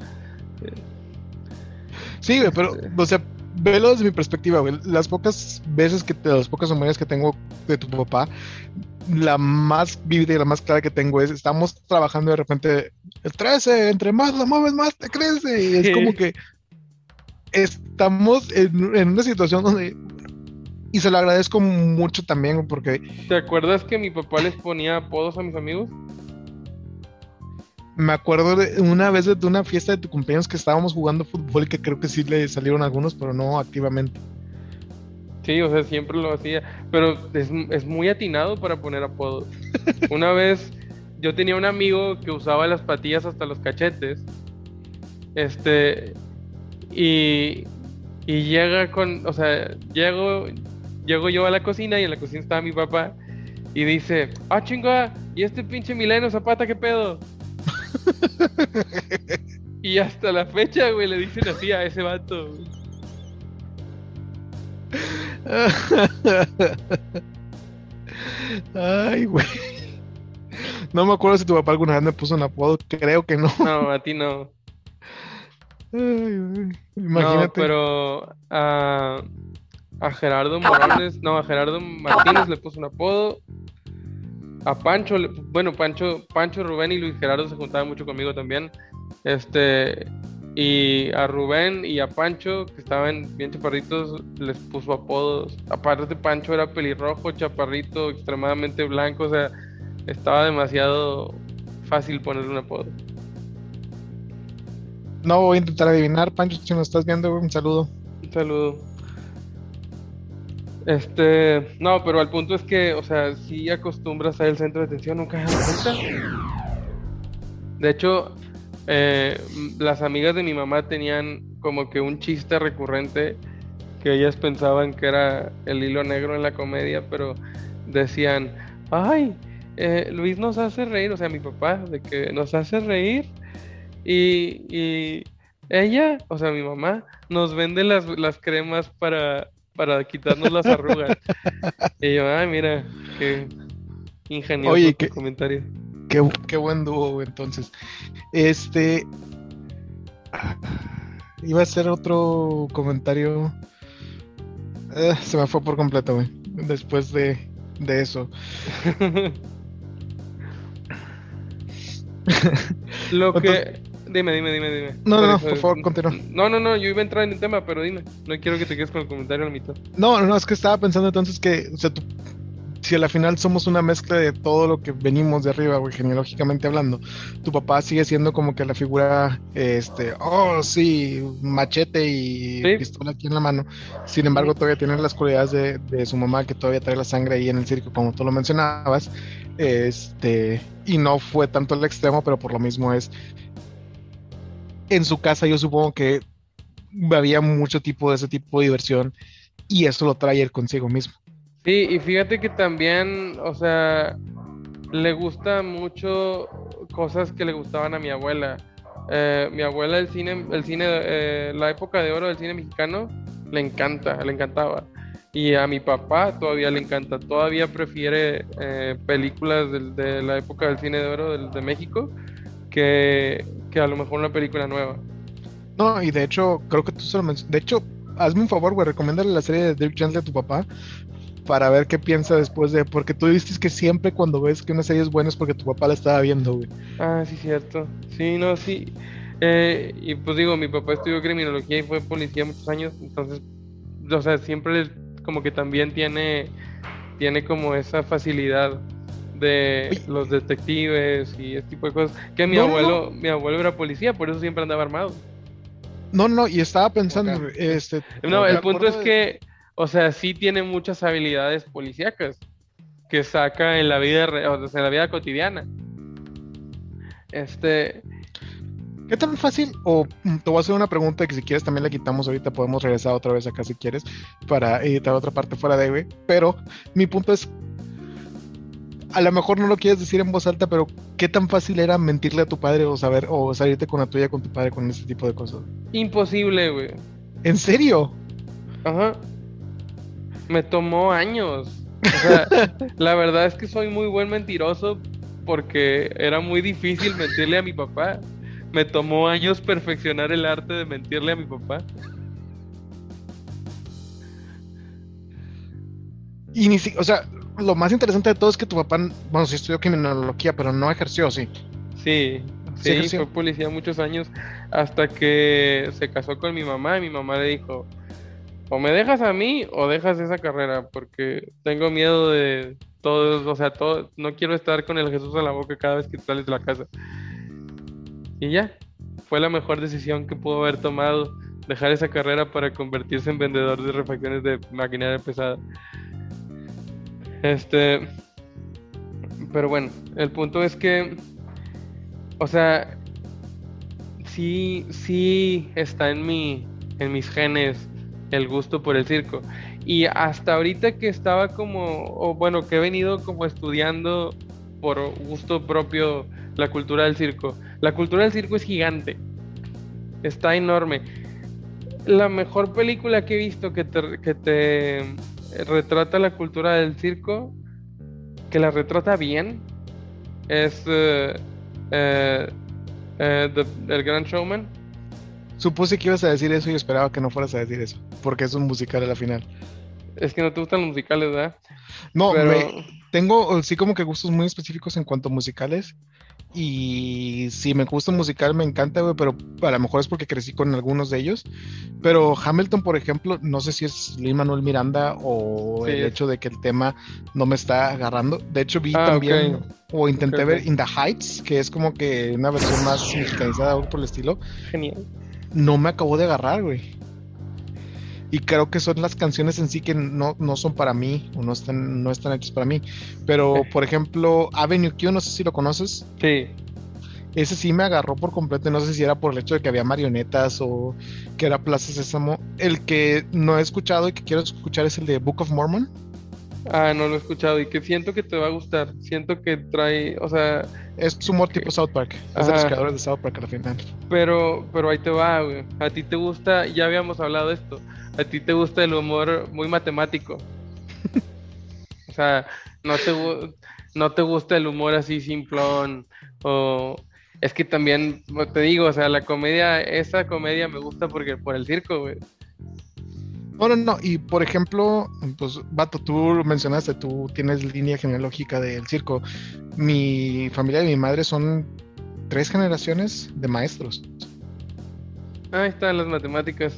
Sí, güey, pero, o sea, velo desde mi perspectiva, güey. Las pocas veces que, las pocas memorias que tengo de tu papá, la más vívida y la más clara que tengo es, estamos trabajando de repente, el 13, entre más lo mueves, más te crece. Y es como que estamos en, en una situación donde, y se lo agradezco mucho también, porque ¿Te acuerdas que mi papá les ponía apodos a mis amigos? me acuerdo de una vez de una fiesta de tu cumpleaños que estábamos jugando fútbol y que creo que sí le salieron algunos, pero no activamente. Sí, o sea, siempre lo hacía. Pero es, es muy atinado para poner apodos. Una vez yo tenía un amigo que usaba las patillas hasta los cachetes. Este. Y. Y llega con. O sea, llego. Llego yo a la cocina y en la cocina estaba mi papá. Y dice: Ah, chinga, ¿y este pinche Mileno Zapata qué pedo? y hasta la fecha, güey, le dicen así a ese vato. güey. Ay, güey. No me acuerdo si tu papá alguna vez me puso un apodo, creo que no. No, a ti no. No, pero a, a Gerardo Morales, no, a Gerardo Martínez le puso un apodo. A Pancho, le- bueno, Pancho, Pancho, Rubén y Luis Gerardo se juntaban mucho conmigo también. Este, y a Rubén y a Pancho, que estaban bien chaparritos, les puso apodos. Aparte, Pancho era pelirrojo, chaparrito, extremadamente blanco, o sea, estaba demasiado fácil ponerle un apodo. No voy a intentar adivinar, Pancho, si nos estás viendo, un saludo. Un saludo. Este, no, pero al punto es que, o sea, si acostumbras a el centro de atención, nunca me cuenta. De hecho, eh, las amigas de mi mamá tenían como que un chiste recurrente que ellas pensaban que era el hilo negro en la comedia, pero decían, ay, eh, Luis nos hace reír, o sea, mi papá, de que nos hace reír y, y ella, o sea, mi mamá, nos vende las, las cremas para, para quitarnos las arrugas. y yo, ay, mira, qué ingenioso Oye, tu qué- comentario. Qué, qué buen dúo, entonces. Este. Iba a hacer otro comentario. Eh, se me fue por completo, güey. Después de, de eso. Lo que... Dime, dime, dime, dime. No, no, no, eso- por favor, continúa. No, no, no, yo iba a entrar en el tema, pero dime. No quiero que te quedes con el comentario a la mitad. No, no, no, es que estaba pensando entonces que, o sea, tú- si a la final somos una mezcla de todo lo que venimos de arriba, güey, genealógicamente hablando, tu papá sigue siendo como que la figura, este, oh, sí, machete y Sí. pistola aquí en la mano. Sin embargo, todavía tiene las cualidades de, de su mamá, que todavía trae la sangre ahí en el circo, como tú lo mencionabas. Este, y no fue tanto el extremo, pero por lo mismo es. En su casa, yo supongo que había mucho tipo de ese tipo de diversión y eso lo trae él consigo mismo. Sí, y fíjate que también, o sea, le gusta mucho cosas que le gustaban a mi abuela. Eh, mi abuela, el cine, el cine, eh, la época de oro del cine mexicano, le encanta, le encantaba. Y a mi papá todavía le encanta, todavía prefiere eh, películas de, la época del cine de oro del- de México que, que a lo mejor una película nueva. No, y de hecho, creo que tú se lo mencionaste. De hecho, hazme un favor, güey, recomiéndale la serie de Dirk Gently a tu papá para ver qué piensa después de. Porque tú dices que siempre cuando ves que una serie es buena es porque tu papá la estaba viendo, güey. Ah, sí, cierto. Sí, no, sí. Eh, y pues digo, mi papá estudió criminología y fue policía muchos años, entonces, o sea, siempre como que también tiene, tiene como esa facilidad de Oye. los detectives y ese tipo de cosas. Que mi No, no, abuelo, mi abuelo era policía, por eso siempre andaba armado. No, no, y estaba pensando, este. No, el punto es de- que, o sea, sí tiene muchas habilidades policíacas que saca en la vida, o sea, en la vida cotidiana. Este, ¿Qué tan fácil? O mm, te voy a hacer una pregunta que si quieres también la quitamos ahorita, podemos regresar otra vez acá si quieres, para editar otra parte fuera de, güey. Pero mi punto es, a lo mejor no lo quieres decir en voz alta, pero ¿qué tan fácil era mentirle a tu padre o saber, o salirte con la tuya con tu padre con ese tipo de cosas? imposible, güey. ¿En serio? Ajá. Me tomó años. O sea, la verdad es que soy muy buen mentiroso porque era muy difícil mentirle a mi papá. Me tomó años perfeccionar el arte de mentirle a mi papá. Y ni si, o sea, lo más interesante de todo es que tu papá, bueno, sí estudió criminología, pero no ejerció, sí. Sí, Sí, sí, fue policía muchos años hasta que se casó con mi mamá y mi mamá le dijo, o me dejas a mí o dejas esa carrera porque tengo miedo de todos, o sea, todo, no quiero estar con el Jesús en la boca cada vez que sales de la casa. Y ya, fue la mejor decisión que pudo haber tomado, dejar esa carrera para convertirse en vendedor de refacciones de maquinaria pesada. Este, pero bueno, el punto es que, o sea, sí, sí está en mi, en mis genes el gusto por el circo. Y hasta ahorita que estaba como, o bueno, que he venido como estudiando por gusto propio la cultura del circo. La cultura del circo es gigante. Está enorme. La mejor película que he visto que te, que te retrata la cultura del circo, que la retrata bien, es The- El Gran Showman. Supuse que ibas a decir eso y esperaba que no fueras a decir eso, porque es un musical a la final. Es que no te gustan los musicales, ¿verdad? No, Pero me- tengo sí como que gustos muy específicos en cuanto a musicales. Y si me gusta musical me encanta, güey, pero a lo mejor es porque crecí con algunos de ellos. Pero Hamilton, por ejemplo, no sé si es Lin Manuel Miranda o Sí, el es. hecho de que el tema no me está agarrando. De hecho, vi Ah, también o intenté ver. In the Heights, que es como que una versión más mexicanizada algo por el estilo. genial. No me acabó de agarrar, güey. Y creo que son las canciones en sí que no, no son para mí o no están, no están hechas para mí. Pero, por ejemplo, Avenue Q, no sé si lo conoces. Sí. Ese sí me agarró por completo, no sé si era por el hecho de que había marionetas o que era Plaza Sésamo. El que no he escuchado y que quiero escuchar es el de Book of Mormon. Ah, no lo he escuchado y que siento que te va a gustar. Siento que trae, o sea... Es humor tipo South Park. Es de los creadores de South Park al final. Pero, pero ahí te va, güey. A ti te gusta, ya habíamos hablado de esto, a ti te gusta el humor muy matemático. o sea, no te, no te gusta el humor así simplón o... Es que también, te digo, o sea, la comedia, esa comedia me gusta porque por el circo, güey. No, no, no. Y por ejemplo, pues, Vato, tú mencionaste, tú tienes línea genealógica del circo. Mi familia y mi madre son tres generaciones de maestros. Ahí están las matemáticas.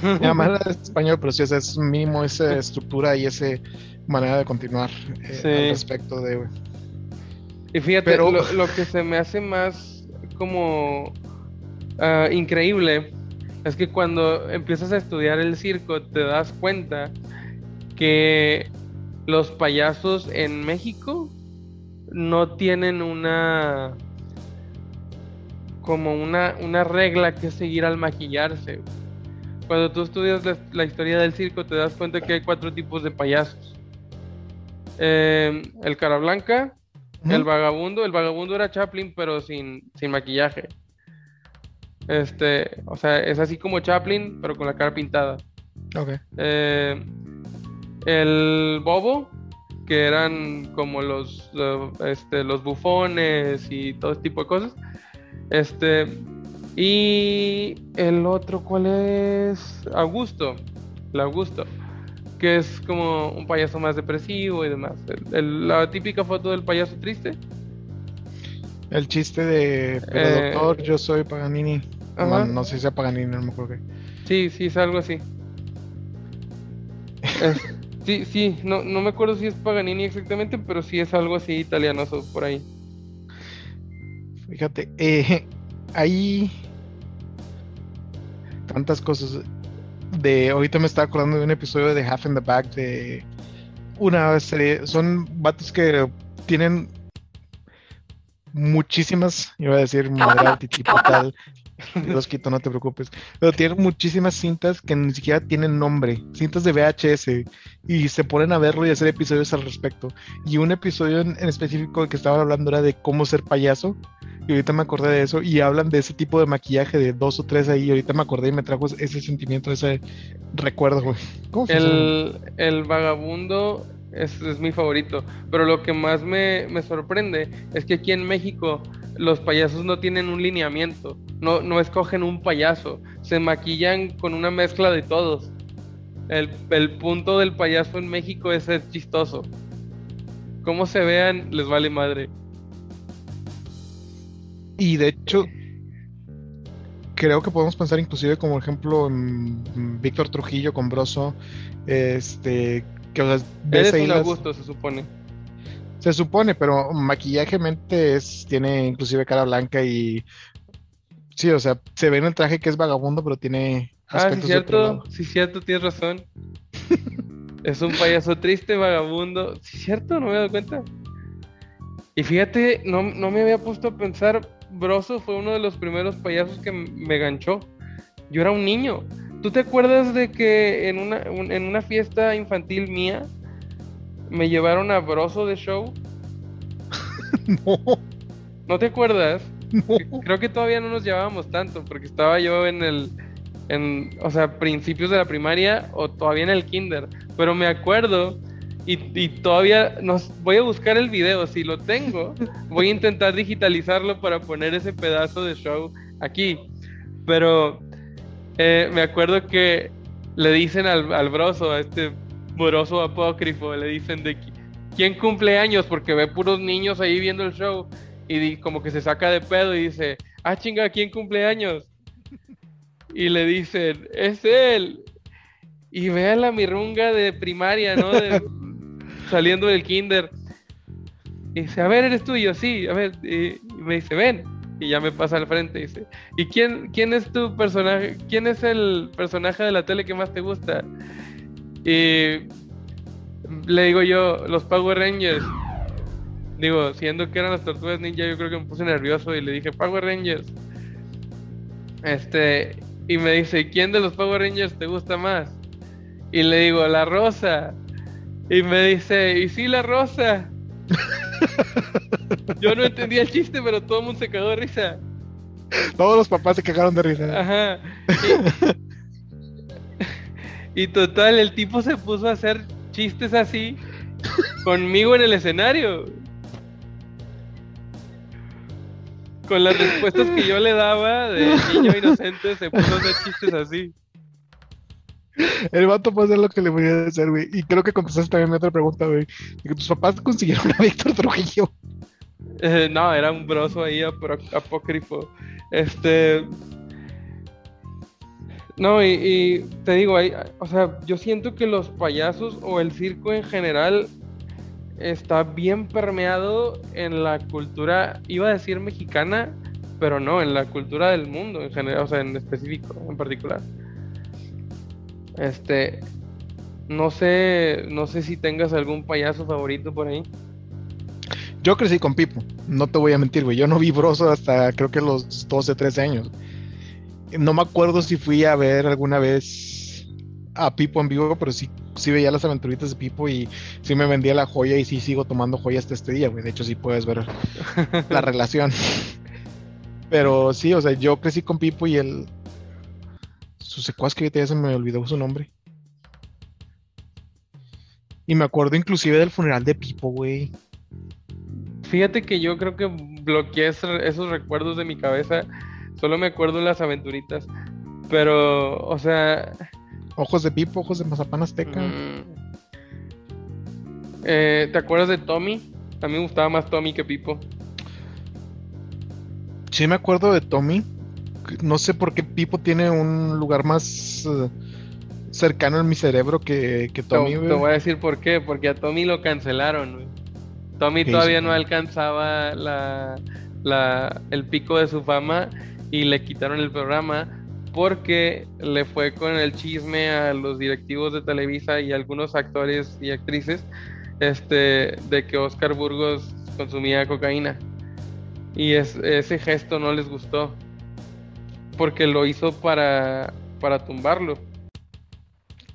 Mamá era español, pero sí, es mínimo esa estructura y esa manera de continuar eh, al respecto de. Y fíjate, lo, que se me hace más como ah, increíble es que cuando empiezas a estudiar el circo te das cuenta que los payasos en México no tienen una como una, una regla que seguir al maquillarse. Cuando tú estudias la, historia del circo te das cuenta que hay cuatro tipos de payasos. Em, el cara blanca, el vagabundo, el vagabundo era Chaplin pero sin, sin maquillaje. Este, o sea, es así como Chaplin, pero con la cara pintada. Ok. Eh, el bobo, que eran como los, este, los bufones y todo este tipo de cosas. Este, y el otro, ¿cuál es? Augusto. El Augusto. Que es como un payaso más depresivo y demás. la típica foto del payaso triste. El chiste de, pero eh, doctor, yo soy Paganini. No, sé si sea Paganini, no me acuerdo qué. Sí, sí, es algo así. sí, sí, no, no me acuerdo si es Paganini exactamente, pero sí es algo así italianoso por ahí. Fíjate, eh, hay tantas cosas. De ahorita me estaba acordando de un episodio de Half in the Back de una serie. Son vatos que tienen muchísimas, iba a decir y tipo tal, los quito, no te preocupes, pero tienen muchísimas cintas que ni siquiera tienen nombre, cintas de VHS, y se ponen a verlo y hacer episodios al respecto. Y un episodio en, específico que estaban hablando era de cómo ser payaso, y ahorita me acordé de eso, y hablan de ese tipo de maquillaje de dos o tres ahí, y ahorita me acordé y me trajo ese sentimiento, ese recuerdo, güey. el, el vagabundo es, mi favorito. Pero lo que más me, sorprende es que aquí en México los payasos no tienen un lineamiento, no, no escogen un payaso, se maquillan con una mezcla de todos. El, punto del payaso en México es ser chistoso. Como se vean, les vale madre. Y de hecho, creo que podemos pensar inclusive como ejemplo en Víctor Trujillo con Broso, este, que, o sea, gusto, se supone. Se supone, pero maquillajemente es, tiene inclusive cara blanca y. Sí, o sea, se ve en el traje que es vagabundo, pero tiene. Ah, sí, cierto, sí, cierto, tienes razón. es un payaso triste, vagabundo. Sí, cierto, no me he dado cuenta. Y fíjate, no, no me había puesto a pensar. Broso fue uno de los primeros payasos que me ganchó. Yo era un niño. ¿Tú te acuerdas de que en una, en una fiesta infantil mía me llevaron a Broso de show? no. ¿No te acuerdas? Creo que todavía no nos llevábamos tanto porque estaba yo en el, en, o sea, principios de la primaria o todavía en el kinder. Pero me acuerdo y, y, todavía nos voy a buscar el video. Si lo tengo, voy a intentar digitalizarlo para poner ese pedazo de show aquí. Pero eh, me acuerdo que le dicen al, al broso, a este broso apócrifo, le dicen de quién cumple años porque ve puros niños ahí viendo el show y como que se saca de pedo y dice, ah chinga, ¿quién cumple años? Y le dicen, es él. Y vean la mirunga de primaria, ¿no? saliendo del kinder. Y dice, a ver, eres tuyo, sí, a ver. Y me dice, ven. y ya me pasa al frente y dice, ¿y quién, quién es tu personaje? ¿Quién es el personaje de la tele que más te gusta? Y le digo yo, los Power Rangers. Digo, siendo que eran las tortugas ninja, yo creo que me puse nervioso y le dije, Power Rangers. Este, y me dice, ¿quién de los Power Rangers te gusta más? Y le digo, la rosa. Y me dice, ¿y sí la rosa? Yo no entendía el chiste, pero todo el mundo se cagó de risa. Todos los papás se cagaron de risa. Ajá. Y, y total, el tipo se puso a hacer chistes así conmigo en el escenario. Con las respuestas que yo le daba de niño inocente, se puso a hacer chistes así. El vato puede hacer lo que le voy a hacer, güey. Y creo que contestaste también mi otra pregunta, güey. ¿tus papás consiguieron a Víctor Trujillo? Eh, no, era un broso ahí apro- apócrifo. Este. No, y, y te digo, hay, o sea, yo siento que los payasos o el circo en general está bien permeado en la cultura, iba a decir mexicana, pero no, en la cultura del mundo en general, o sea, en específico, en particular. Este, no sé, no sé si tengas algún payaso favorito por ahí. Yo crecí con Pipo, no te voy a mentir, güey. Yo no vi Broso hasta creo que los 12, 13 años. No me acuerdo si fui a ver alguna vez a Pipo en vivo, pero sí, sí veía las aventuritas de Pipo y sí me vendía la joya y sí sigo tomando joya hasta este día, güey. De hecho, sí puedes ver la relación. Pero sí, o sea, yo crecí con Pipo y el. Su secuaz que ya se me olvidó su nombre. Y me acuerdo inclusive del funeral de Pipo, güey. Fíjate que yo creo que bloqueé esos recuerdos de mi cabeza. Solo me acuerdo de las aventuritas. Pero, o sea, Ojos de Pipo, ojos de Mazapán Azteca. mm, eh, ¿te acuerdas de Tommy? A mí me gustaba más Tommy que Pipo. Sí, me acuerdo de Tommy. No sé por qué Pipo tiene un lugar más eh, cercano en mi cerebro que, Tommy, te voy a decir por qué. Porque a Tommy lo cancelaron. Tommy ¿Qué todavía hizo no alcanzaba la, la- el pico de su fama y le quitaron el programa porque le fue con el chisme a los directivos de Televisa y algunos actores y actrices este, de que Oscar Burgos consumía cocaína. Y es- ese gesto no les gustó porque lo hizo para, para tumbarlo.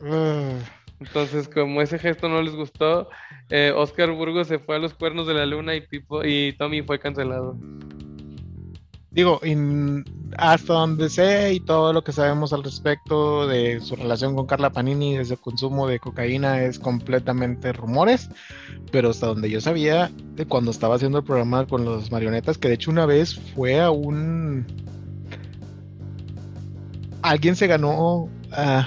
Ugh. Entonces, como ese gesto no les gustó, eh, Oscar Burgos se fue a los cuernos de la luna y, Pipo, y Tommy fue cancelado. Digo, in- hasta donde sé y todo lo que sabemos al respecto de su relación con Carla Panini desde el consumo de cocaína es completamente rumores, pero hasta donde yo sabía de cuando estaba haciendo el programa con los marionetas, que de hecho una vez fue a un... Alguien se ganó... eh,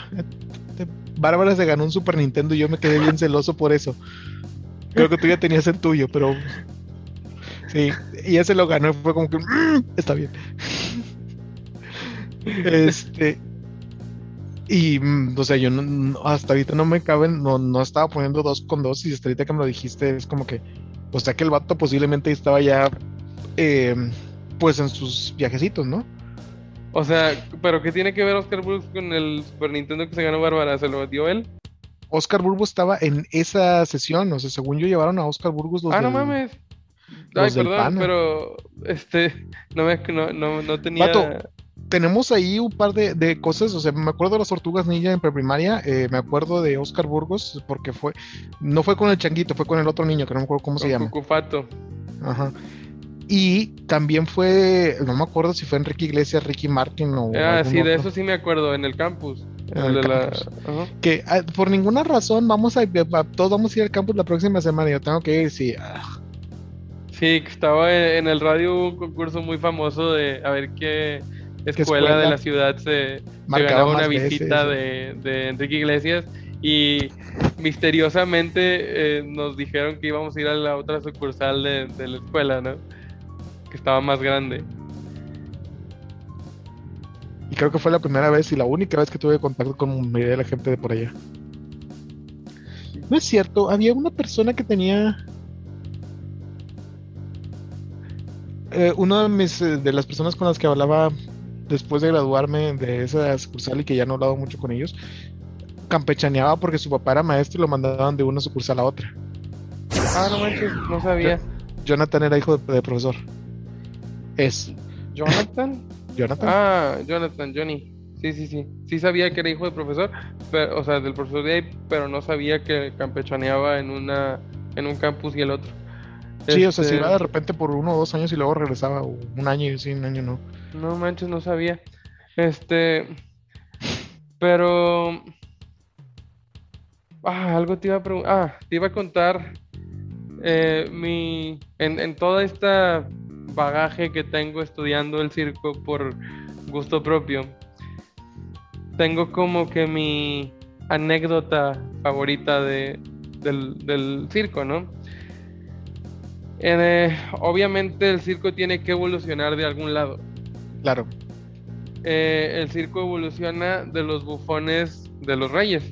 Bárbara se ganó un Super Nintendo y yo me quedé bien celoso por eso. Creo que tú ya tenías el tuyo, pero... Sí, y ella se lo ganó y fue como que... "Mm, está bien. Este. Y, mm, o sea, yo no- no- hasta ahorita no me caben, no, no estaba poniendo dos con dos y hasta ahorita que me lo dijiste es como que, o sea, que el vato posiblemente estaba ya, eh, pues en sus viajecitos, ¿no? O sea, ¿pero qué tiene que ver Oscar Burgos con el Super Nintendo que se ganó Bárbara? ¿Se lo dio él? Oscar Burgos estaba en esa sesión, o sea, según yo llevaron a Oscar Burgos los ah, no mames. Ay, perdón, pana. pero este, no me, no, no, no tenía. Vato. Tenemos ahí un par de, de cosas, o sea, me acuerdo de las tortugas ninja en preprimaria, eh, me acuerdo de Oscar Burgos, porque fue, no fue con el changuito, fue con el otro niño, que no me acuerdo cómo se llama. Cucufato. Ajá. Y también fue, no me acuerdo si fue Enrique Iglesias, Ricky Martin o. Ah, sí, de otro, eso sí me acuerdo, en el campus. en El el de la- ajá. Que ah, por ninguna razón vamos a, a- todos vamos a ir al campus la próxima semana. Yo tengo que ir, sí. ah, Sí, estaba en en el radio un concurso muy famoso de a ver qué escuela, escuela? de la ciudad se, se ganaba una veces, visita de, de Enrique Iglesias y misteriosamente eh, nos dijeron que íbamos a ir a la otra sucursal de, de la escuela, ¿no? Que estaba más grande. Y creo que fue la primera vez y la única vez que tuve contacto con mayoría de la gente de por allá. No es cierto, había una persona que tenía. eh, uno de mis eh, de las personas con las que hablaba después de graduarme de esa sucursal y que ya no he hablado mucho con ellos, campechaneaba porque su papá era maestro y lo mandaban de una sucursal a otra. Ah, no manches, no sabía. Jonathan era hijo de, profesor. Es. ¿Jonathan? Jonathan. Ah, Jonathan, Johnny. Sí, sí, sí. Sí sabía que era hijo de profesor, pero, o sea, del profesor de ahí, pero no sabía que campechaneaba en una en un campus y el otro. Sí, o sea, si iba este de repente por uno o dos años y luego regresaba, un año y sí, un año no. No manches, no sabía. Este. Pero. Ah, algo te iba a preguntar. Ah, te iba a contar. Eh, mi. En, en toda esta bagaje que tengo estudiando el circo por gusto propio. Tengo como que mi anécdota favorita de, del, del circo, ¿no? Eh, obviamente el circo tiene que evolucionar de algún lado. Claro. Eh, el circo evoluciona de los bufones de los reyes.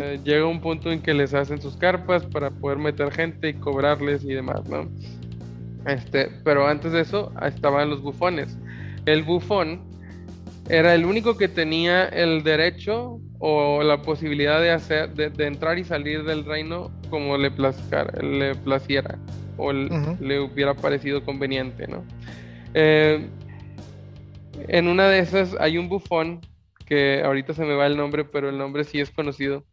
Eh, llega un punto en que les hacen sus carpas para poder meter gente y cobrarles y demás, ¿no? Este, pero antes de eso estaban los bufones. El bufón era el único que tenía el derecho o la posibilidad de hacer de, entrar y salir del reino como le, le placiera o le hubiera parecido conveniente, ¿no? Eh, en una de esas hay un bufón que ahorita se me va el nombre, pero el nombre sí es conocido.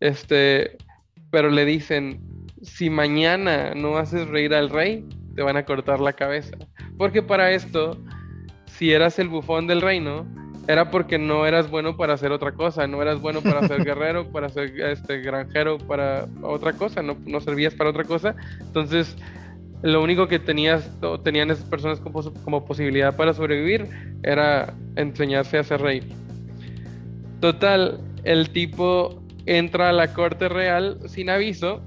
Este, pero le dicen, si mañana no haces reír al rey, te van a cortar la cabeza. Porque para esto, si eras el bufón del reino, era porque no eras bueno para hacer otra cosa, no eras bueno para ser guerrero, para ser este granjero, para otra cosa, no, no servías para otra cosa. Entonces, lo único que tenías, tenían esas personas como, como, posibilidad para sobrevivir era enseñarse a hacer reír. Total, el tipo entra a la corte real sin aviso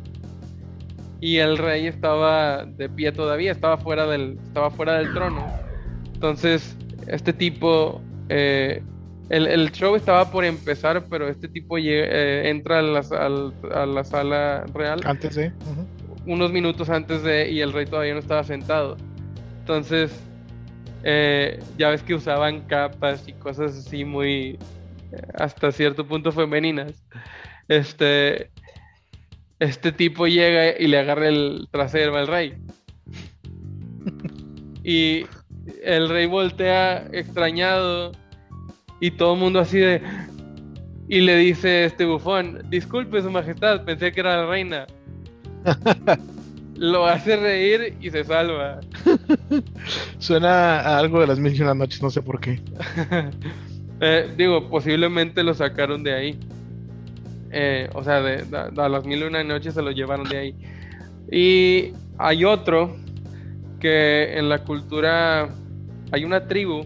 y el rey estaba de pie todavía, estaba fuera del, estaba fuera del trono. Entonces, este tipo, eh, el, show estaba por empezar, pero este tipo eh, entra a la, a la, sala real. Antes de unos minutos antes de y el rey todavía no estaba sentado. Entonces, eh, ya ves que usaban capas y cosas así muy, hasta cierto punto femeninas. Este, este tipo llega y le agarra el trasero al rey. Y el rey voltea extrañado y todo el mundo así de... Y le dice este bufón, disculpe su majestad, pensé que era la reina. Lo hace reír y se salva. Suena a algo de las mil y una noches, no sé por qué. Eh, digo, posiblemente lo sacaron de ahí. Eh, o sea, de, a las mil y una noches se lo llevaron de ahí. Y hay otro que en la cultura hay una tribu,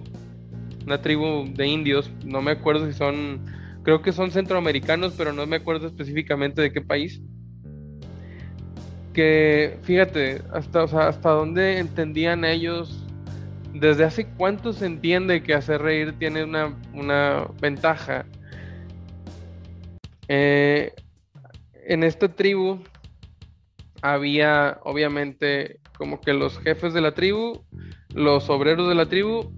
una tribu de indios, no me acuerdo si son, creo que son centroamericanos, pero no me acuerdo específicamente de qué país que fíjate, hasta, hasta dónde entendían ellos, desde hace cuánto se entiende que hacer reír tiene una, ventaja. Eh, en esta tribu había obviamente como que los jefes de la tribu, los obreros de la tribu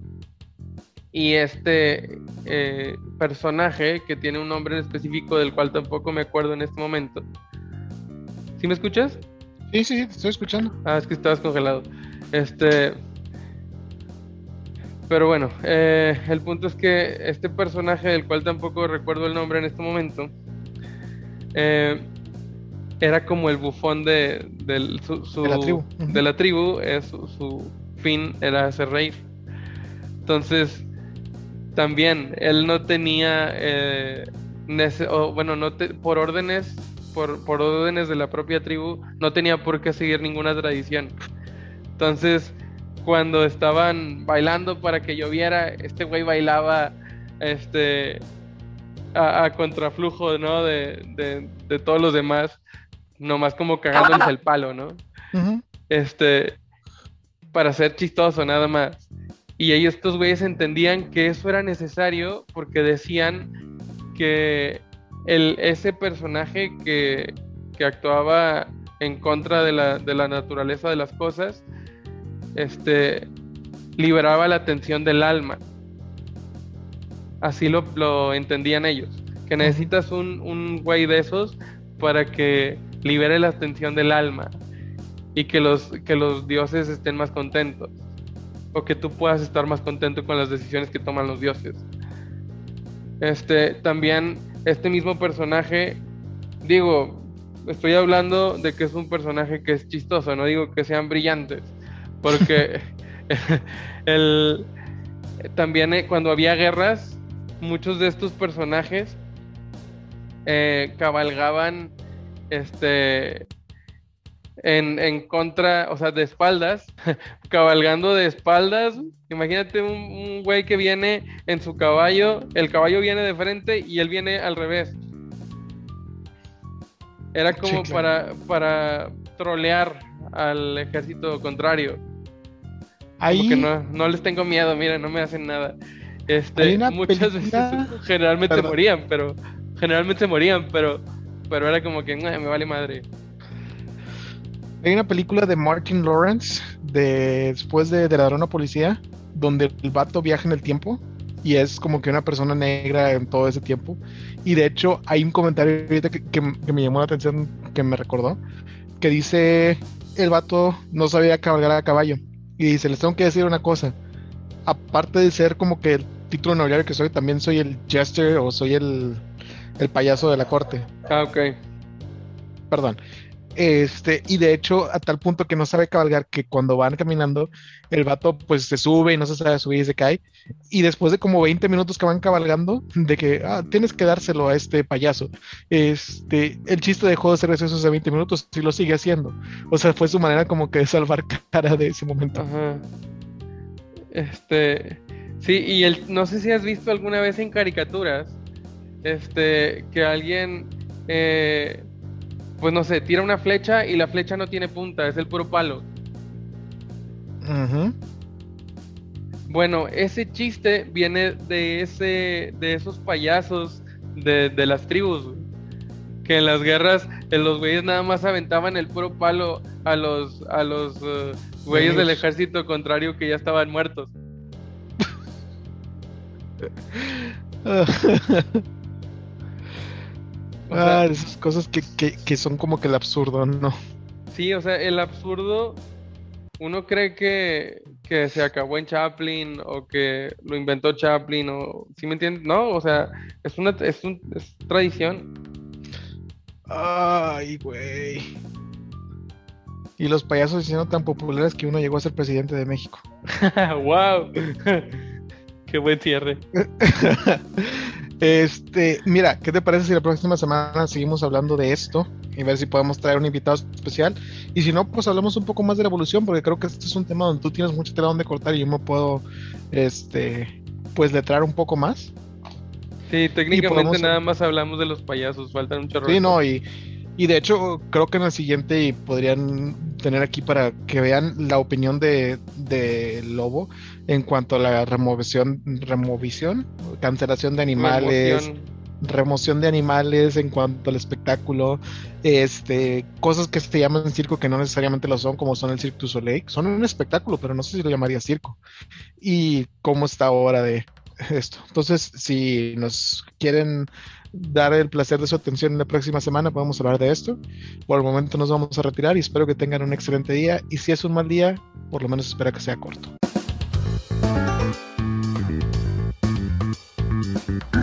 y este eh, personaje que tiene un nombre específico del cual tampoco me acuerdo en este momento. ¿Sí me escuchas? Sí, sí, te estoy escuchando. Ah, es que estabas congelado. Este. Pero bueno, eh, el punto es que este personaje, del cual tampoco recuerdo el nombre en este momento, eh, era como el bufón de, su, de la tribu. De la tribu eh, su, fin era hacer reír. Entonces, también él no tenía, bueno, no por órdenes por, órdenes de la propia tribu, no tenía por qué seguir ninguna tradición. Entonces, cuando estaban bailando para que lloviera, este güey bailaba este a, contraflujo, ¿no? De, todos los demás, nomás como cagándoles el palo, ¿no? Este, para ser chistoso nada más. Y ellos, estos güeyes entendían que eso era necesario porque decían que el, ese personaje que, actuaba en contra de la, naturaleza de las cosas este, liberaba la tensión del alma. Así lo, lo entendían ellos. Que necesitas un, un güey de esos para que libere la tensión del alma y que los, que los dioses estén más contentos. O que tú puedas estar más contento con las decisiones que toman los dioses. Este, también este mismo personaje, digo, estoy hablando de que es un personaje que es chistoso, no digo que sean brillantes, porque el, también eh, cuando había guerras, muchos de estos personajes eh, cabalgaban este en, en, contra, o sea, de espaldas, cabalgando de espaldas. Imagínate un, güey que viene en su caballo, el caballo viene de frente y él viene al revés. Era como para, para trolear al ejército contrario. Ahí... Como que no, no, les tengo miedo, mira, no me hacen nada. Este, muchas veces generalmente morían, pero generalmente morían, pero pero era como que me vale madre. Hay una película de Martin Lawrence de después de, de Ladrón Policía, donde el vato viaja en el tiempo y es como que una persona negra en todo ese tiempo. Y de hecho, hay un comentario ahorita que, me llamó la atención, que me recordó, que dice: el vato no sabía cabalgar a caballo. Y dice: Les tengo que decir una cosa. Aparte de ser como que título nobiliario que soy, también soy el jester o soy el, el payaso de la corte. Ah, ok. Perdón. Este, y de hecho, a tal punto que no sabe cabalgar que cuando van caminando, el vato pues se sube y no se sabe subir y se cae. Y después de como 20 minutos que van cabalgando, de que ah, tienes que dárselo a este payaso. Este, el chiste dejó de ser gracioso hace 20 minutos y lo sigue haciendo. O sea, fue su manera como que de salvar cara de ese momento. Ajá. Este, sí, y el, no sé si has visto alguna vez en caricaturas este, que alguien, eh, pues no sé, tira una flecha y la flecha no tiene punta, es el puro palo. Bueno, ese chiste viene de ese, de esos payasos de, las tribus, que en las guerras los güeyes nada más aventaban el puro palo a los, a los uh, güeyes del ejército contrario que ya estaban muertos. ah, esas cosas que, son como que el absurdo, ¿no? Sí, o sea, el absurdo, uno cree que, se acabó en Chaplin o que lo inventó Chaplin o, ¿sí me entiendes? No, o sea, es una es, es tradición. Ay, güey. Y los payasos siendo tan populares que uno llegó a ser presidente de México. ¡Wow! ¡Qué buen cierre! Este, mira, ¿qué te parece si la próxima semana seguimos hablando de esto y ver si podemos traer un invitado especial? Y si no, pues hablamos un poco más de la evolución, porque creo que este es un tema donde tú tienes mucho tela donde cortar y yo me puedo, este, pues letrar un poco más. Sí, técnicamente nada más hablamos de los payasos, faltan un chorro. Sí, no, y, y de hecho creo que en el siguiente podrían tener aquí para que vean la opinión de, de Lobo en cuanto a la remoción, removisión, cancelación de animales, remoción de animales en cuanto al espectáculo, este, cosas que se llaman circo que no necesariamente lo son, como son el Cirque du Soleil, son un espectáculo, pero no sé si lo llamaría circo. Y cómo está ahora de esto. Entonces, si nos quieren dar el placer de su atención en la próxima semana, podemos hablar de esto. Por el momento nos vamos a retirar y espero que tengan un excelente día. Y si es un mal día, por lo menos espera que sea corto. Thank you.